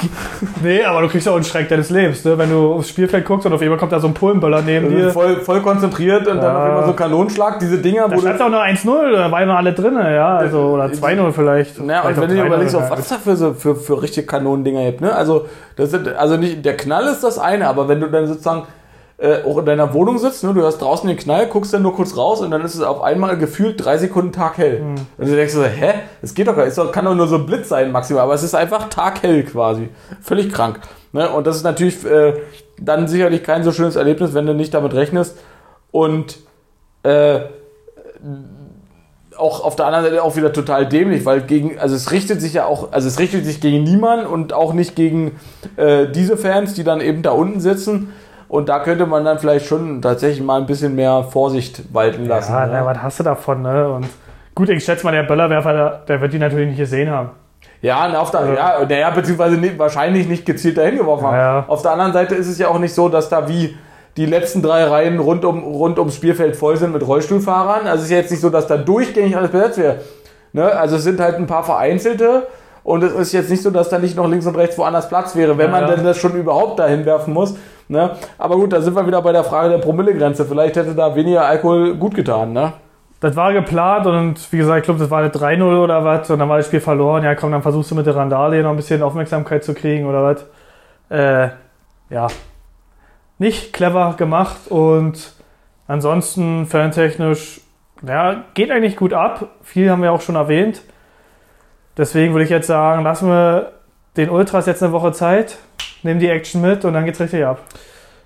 (laughs) Nee, aber du kriegst auch einen Schreck deines Lebens, ne? Wenn du aufs Spielfeld guckst und auf einmal kommt da so ein Polenböller neben Also dir. voll, voll konzentriert und dann Ja. auf einmal so Kanonenschlag, diese Dinger, Da wo stand auch nur 1-0, da waren noch alle drin, ja. Also, oder 2-0 vielleicht. Naja, und wenn du dir 3-0, überlegst, auf was da für, so, für, für richtige Kanonendinger gibt, ne? Also, das sind, also nicht, der Knall ist das eine, aber wenn du dann sozusagen äh, auch in deiner Wohnung sitzt, ne, du hast draußen den Knall, guckst dann nur kurz raus und dann ist es auf einmal gefühlt drei Sekunden taghell. Hm. Und du denkst so, hä? Das geht doch gar nicht, es kann doch nur so ein Blitz sein maximal, aber es ist einfach taghell quasi. Völlig krank. Ne? Und das ist natürlich äh, dann sicherlich kein so schönes Erlebnis, wenn du nicht damit rechnest. Und äh, auch auf der anderen Seite auch wieder total dämlich, weil gegen, also es richtet sich ja auch, also es richtet sich gegen niemanden und auch nicht gegen äh, diese Fans, die dann eben da unten sitzen. Und da könnte man dann vielleicht schon tatsächlich mal ein bisschen mehr Vorsicht walten lassen. Ja, ne? na, was hast du davon, ne? Und gut, ich schätze mal, der Böllerwerfer, der, der wird die natürlich nicht gesehen haben. Ja, auf der, ja, naja, beziehungsweise nicht, wahrscheinlich nicht gezielt dahin geworfen haben. Ja, ja. Auf der anderen Seite ist es ja auch nicht so, dass da wie die letzten drei Reihen rund, um, rund ums Spielfeld voll sind mit Rollstuhlfahrern. Also es ist ja jetzt nicht so, dass da durchgängig alles besetzt wäre. Ne? Also es sind halt ein paar vereinzelte und es ist jetzt nicht so, dass da nicht noch links und rechts woanders Platz wäre, wenn man ja. denn das schon überhaupt dahin werfen muss. Ne? Aber gut, da sind wir wieder bei der Frage der Promillegrenze. Vielleicht hätte da weniger Alkohol gut getan. Ne? Das war geplant und wie gesagt, ich glaube, das war eine 3-0 oder was und dann war das Spiel verloren. Ja, komm, dann versuchst du mit der Randale noch ein bisschen Aufmerksamkeit zu kriegen oder was. Äh, ja. Nicht clever gemacht und ansonsten fantechnisch, ja, geht eigentlich gut ab. Viel haben wir auch schon erwähnt. Deswegen würde ich jetzt sagen, lassen wir den Ultras jetzt eine Woche Zeit, nehmen die Action mit und dann geht's richtig ab.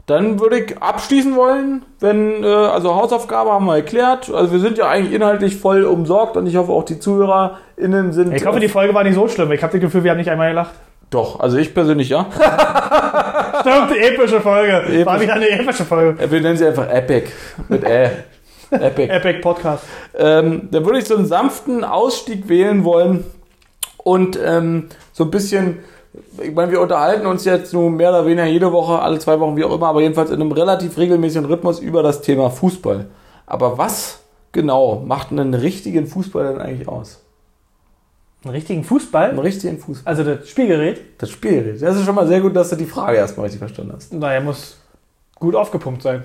dann würde ich abschließen wollen, wenn, äh, also Hausaufgabe haben wir erklärt. Also wir sind ja eigentlich inhaltlich voll umsorgt und ich hoffe auch die ZuhörerInnen sind. Ich hoffe, die Folge war nicht so schlimm. Ich habe das Gefühl, wir haben nicht einmal gelacht. Doch, also ich persönlich ja. (laughs) Stimmt, epische Folge. Episch. War wieder eine epische Folge. Wir nennen sie einfach Epic. Mit Ä. (laughs) Epic. Epic Podcast. Ähm, dann würde ich so einen sanften Ausstieg wählen wollen und ähm, so ein bisschen, ich meine, wir unterhalten uns jetzt nur mehr oder weniger jede Woche, alle zwei Wochen, wie auch immer, aber jedenfalls in einem relativ regelmäßigen Rhythmus über das Thema Fußball. Aber was genau macht einen richtigen Fußball denn eigentlich aus? Einen richtigen Fußball? Einen richtigen Fußball. Also das Spielgerät? Das Spielgerät. Das ist schon mal sehr gut, dass du die Frage erstmal richtig verstanden hast. Naja, muss gut aufgepumpt sein.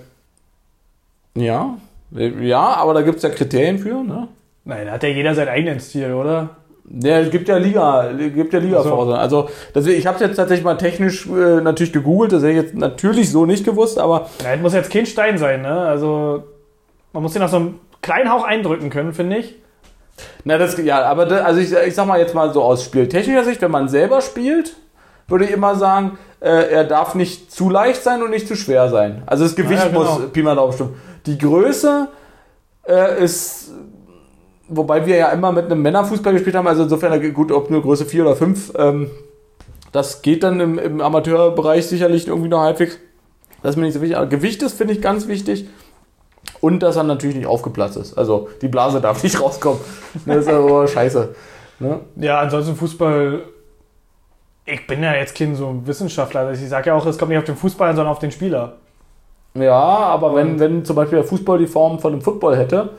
Ja, ja, aber da gibt es ja Kriterien für, ne? Nein, da hat ja jeder seinen eigenen Stil, oder? Ja, es gibt ja Liga, es gibt ja liga Ach so. Also deswegen, ich habe jetzt tatsächlich mal technisch äh, natürlich gegoogelt, das hätte ich jetzt natürlich so nicht gewusst, aber Nein, muss jetzt kein Stein sein, ne? Also man muss den noch so einen kleinen Hauch eindrücken können, finde ich. na das ja, aber da, also ich, ich sag mal jetzt mal so aus spieltechnischer Sicht, wenn man selber spielt, würde ich immer sagen, äh, er darf nicht zu leicht sein und nicht zu schwer sein. Also das Gewicht Ja, ja, genau. muss Pi mal Daumen stimmen. Die Größe äh, ist wobei wir ja immer mit einem Männerfußball gespielt haben, also insofern gut, ob nur Größe 4 oder 5, ähm, das geht dann im, im Amateurbereich sicherlich irgendwie noch halbwegs. Das ist mir nicht so wichtig. Aber Gewicht ist, finde ich, ganz wichtig. Und dass er natürlich nicht aufgeplatzt ist. Also die Blase darf nicht rauskommen. Das ist aber (laughs) scheiße. Ne? Ja, ansonsten Fußball. Ich bin ja jetzt kein so Wissenschaftler. Also ich sage ja auch, es kommt nicht auf den Fußball an, sondern auf den Spieler. Ja, aber wenn, wenn zum Beispiel der Fußball die Form von einem Football hätte,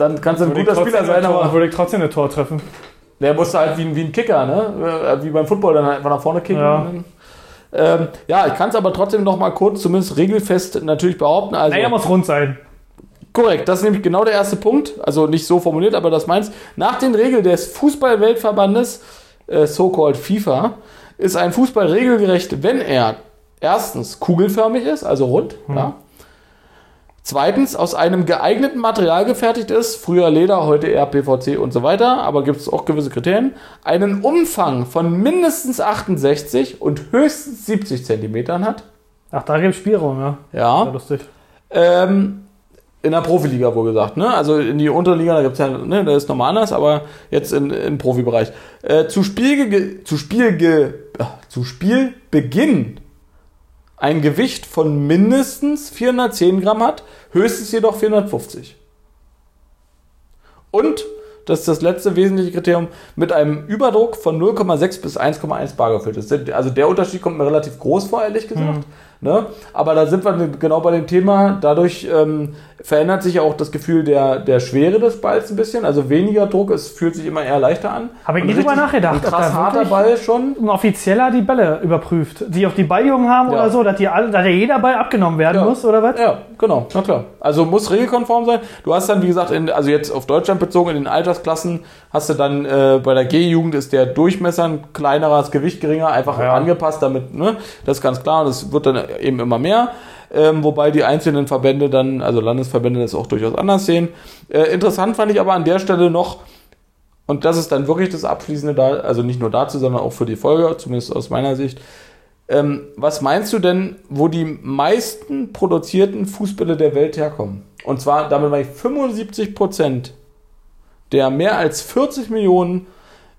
dann kannst du ein guter Spieler sein, ein Tor- aber würde ich trotzdem ein Tor treffen. der musste halt wie, ein- wie ein Kicker, ne? Äh, Wie beim Football dann halt einfach nach vorne kicken. Ja. Ähm, ja, ich kann es aber trotzdem noch mal kurz, zumindest regelfest natürlich behaupten. Also, Naja, muss rund sein. Korrekt, das ist nämlich genau der erste Punkt. Also nicht so formuliert, aber das meins. Nach den Regeln des Fußball-Weltverbandes, äh, so-called FIFA, ist ein Fußball regelgerecht, wenn er erstens kugelförmig ist, also rund, ja. Zweitens aus einem geeigneten Material gefertigt ist, früher Leder, heute eher PVC und so weiter, aber gibt es auch gewisse Kriterien, einen Umfang von mindestens 68 und höchstens 70 Zentimetern hat. Ach, da gibt es Spielraum, ja. Ja. ja. Lustig. Ähm, in der Profiliga wohl gesagt, ne? Also in die Unterliga, da gibt's ja, ne, da ist normal anders, aber jetzt in, im Profibereich. Äh, zu, Spielge zu, Spielge äh, zu Spielbeginn ein Gewicht von mindestens 410 Gramm hat, höchstens jedoch 450. Und, das ist das letzte wesentliche Kriterium, mit einem Überdruck von 0,6 bis 1,1 Bar gefüllt ist. Also der Unterschied kommt mir relativ groß vor, ehrlich gesagt. Ne? Aber da sind wir genau bei dem Thema. Dadurch ähm, verändert sich auch das Gefühl der, der Schwere des Balls ein bisschen. Also weniger Druck, es fühlt sich immer eher leichter an. Habe ich nie drüber nachgedacht, Ein krass harter Ball schon. Ein Offizieller die Bälle überprüft. Die auch die Balljungen haben Ja. oder so, dass, die alle, dass jeder Ball abgenommen werden Ja. muss, oder was? Ja, genau, na klar. Also muss regelkonform sein. Du hast dann, wie gesagt, in, also jetzt auf Deutschland bezogen, in den Altersklassen hast du dann äh, bei der G-Jugend ist der Durchmesser ein kleinerer, das Gewicht geringer, einfach Ja. angepasst, damit, ne, das ist ganz klar, das wird dann eben immer mehr. Ähm, wobei die einzelnen Verbände dann, also Landesverbände das auch durchaus anders sehen. Äh, interessant fand ich aber an der Stelle noch, und das ist dann wirklich das Abschließende da, also nicht nur dazu, sondern auch für die Folge, zumindest aus meiner Sicht. Ähm, was meinst du denn, wo die meisten produzierten Fußbälle der Welt herkommen? Und zwar, damit ich 75 Prozent der mehr als 40 Millionen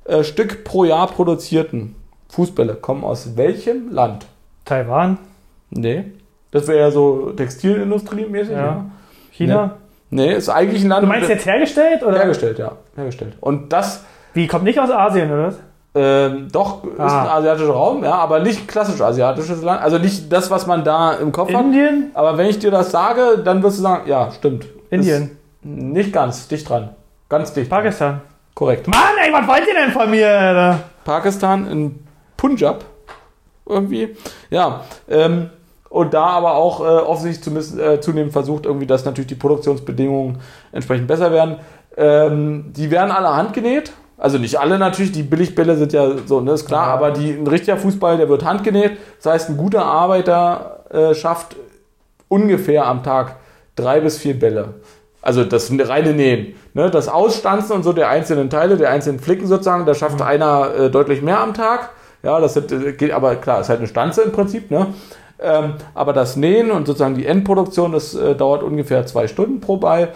äh, Stück pro Jahr produzierten Fußbälle kommen aus welchem Land? Taiwan, Nee. Das wäre ja so Textilindustrie-mäßig. Ja. Ja. China. Nee, ist eigentlich ein Land. Du meinst jetzt hergestellt? Oder? hergestellt, ja. Hergestellt. Und das Wie, kommt nicht aus Asien, oder? Ähm, doch, ist Ah. ein asiatischer Raum, ja, aber nicht klassisch asiatisches Land. Also nicht das, was man da im Kopf hat. Indien? Aber wenn ich dir das sage, dann wirst du sagen, ja, stimmt. Indien. Ist nicht ganz, dicht dran. Ganz dicht. Pakistan. Korrekt. Mann, ey, was wollt ihr denn von mir, Alter? Pakistan in Punjab. Irgendwie. Ja. Ähm, und da aber auch äh, offensichtlich zumindest, äh, zunehmend versucht, irgendwie, dass natürlich die Produktionsbedingungen entsprechend besser werden. Ähm, die werden alle handgenäht. Also nicht alle natürlich, die Billigbälle sind ja so, ne, ist klar, Ja. aber die, ein richtiger Fußball, der wird handgenäht. Das heißt, ein guter Arbeiter äh, schafft ungefähr am Tag drei bis vier Bälle. Also das reine Nähen. Ne? Das Ausstanzen und so der einzelnen Teile, der einzelnen Flicken sozusagen, da schafft einer äh, deutlich mehr am Tag. Ja, das sind, äh, geht, aber klar, ist halt eine Stanze im Prinzip. Ne? Ähm, aber das Nähen und sozusagen die Endproduktion, das äh, dauert ungefähr zwei Stunden pro Ball.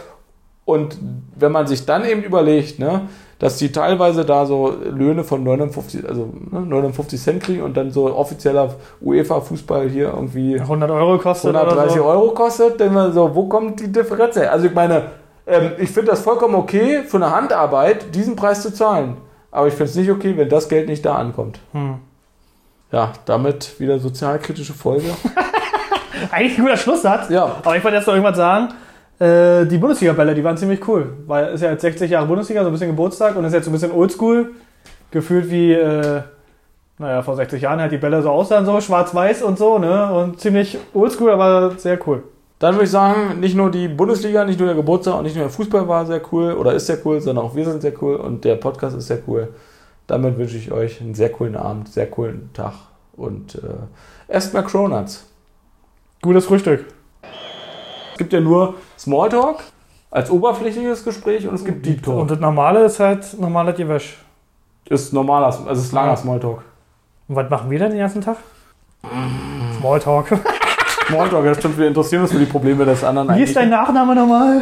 Und wenn man sich dann eben überlegt, ne, dass die teilweise da so Löhne von 59, also ne, 59 Cent kriegen und dann so offizieller UEFA-Fußball hier irgendwie 100 Euro kostet 130 oder so. Euro kostet, dann mal so, wo kommt die Differenz her? Also ich meine, ähm, ich finde das vollkommen okay, für eine Handarbeit diesen Preis zu zahlen. Aber ich finde es nicht okay, wenn das Geld nicht da ankommt. Hm. Ja, damit wieder sozialkritische Folge. (laughs) Eigentlich ein guter Schlusssatz. Ja. Aber ich wollte erst noch irgendwas sagen. Äh, die Bundesliga-Bälle, die waren ziemlich cool. Weil es ist ja jetzt 60 Jahre Bundesliga, so ein bisschen Geburtstag und ist jetzt so ein bisschen oldschool. Gefühlt wie, äh, naja, vor 60 Jahren halt die Bälle so aussahen, so schwarz-weiß und so, ne? Und ziemlich oldschool, aber sehr cool. Dann würde ich sagen, nicht nur die Bundesliga, nicht nur der Geburtstag und nicht nur der Fußball war sehr cool oder ist sehr cool, sondern auch wir sind sehr cool und der Podcast ist sehr cool. Damit wünsche ich euch einen sehr coolen Abend, sehr coolen Tag und äh, esst mal Cronuts. Gutes Frühstück. Es gibt ja nur Smalltalk als oberflächliches Gespräch und es gibt Deep Talk. Und das Normale ist halt normales Gewäsch. ist normaler, also es ist langer Smalltalk. Und was machen wir denn den ganzen Tag? Smalltalk. Smalltalk, das stimmt, wir interessieren uns für die Probleme des anderen Wie ist dein Nachname nochmal?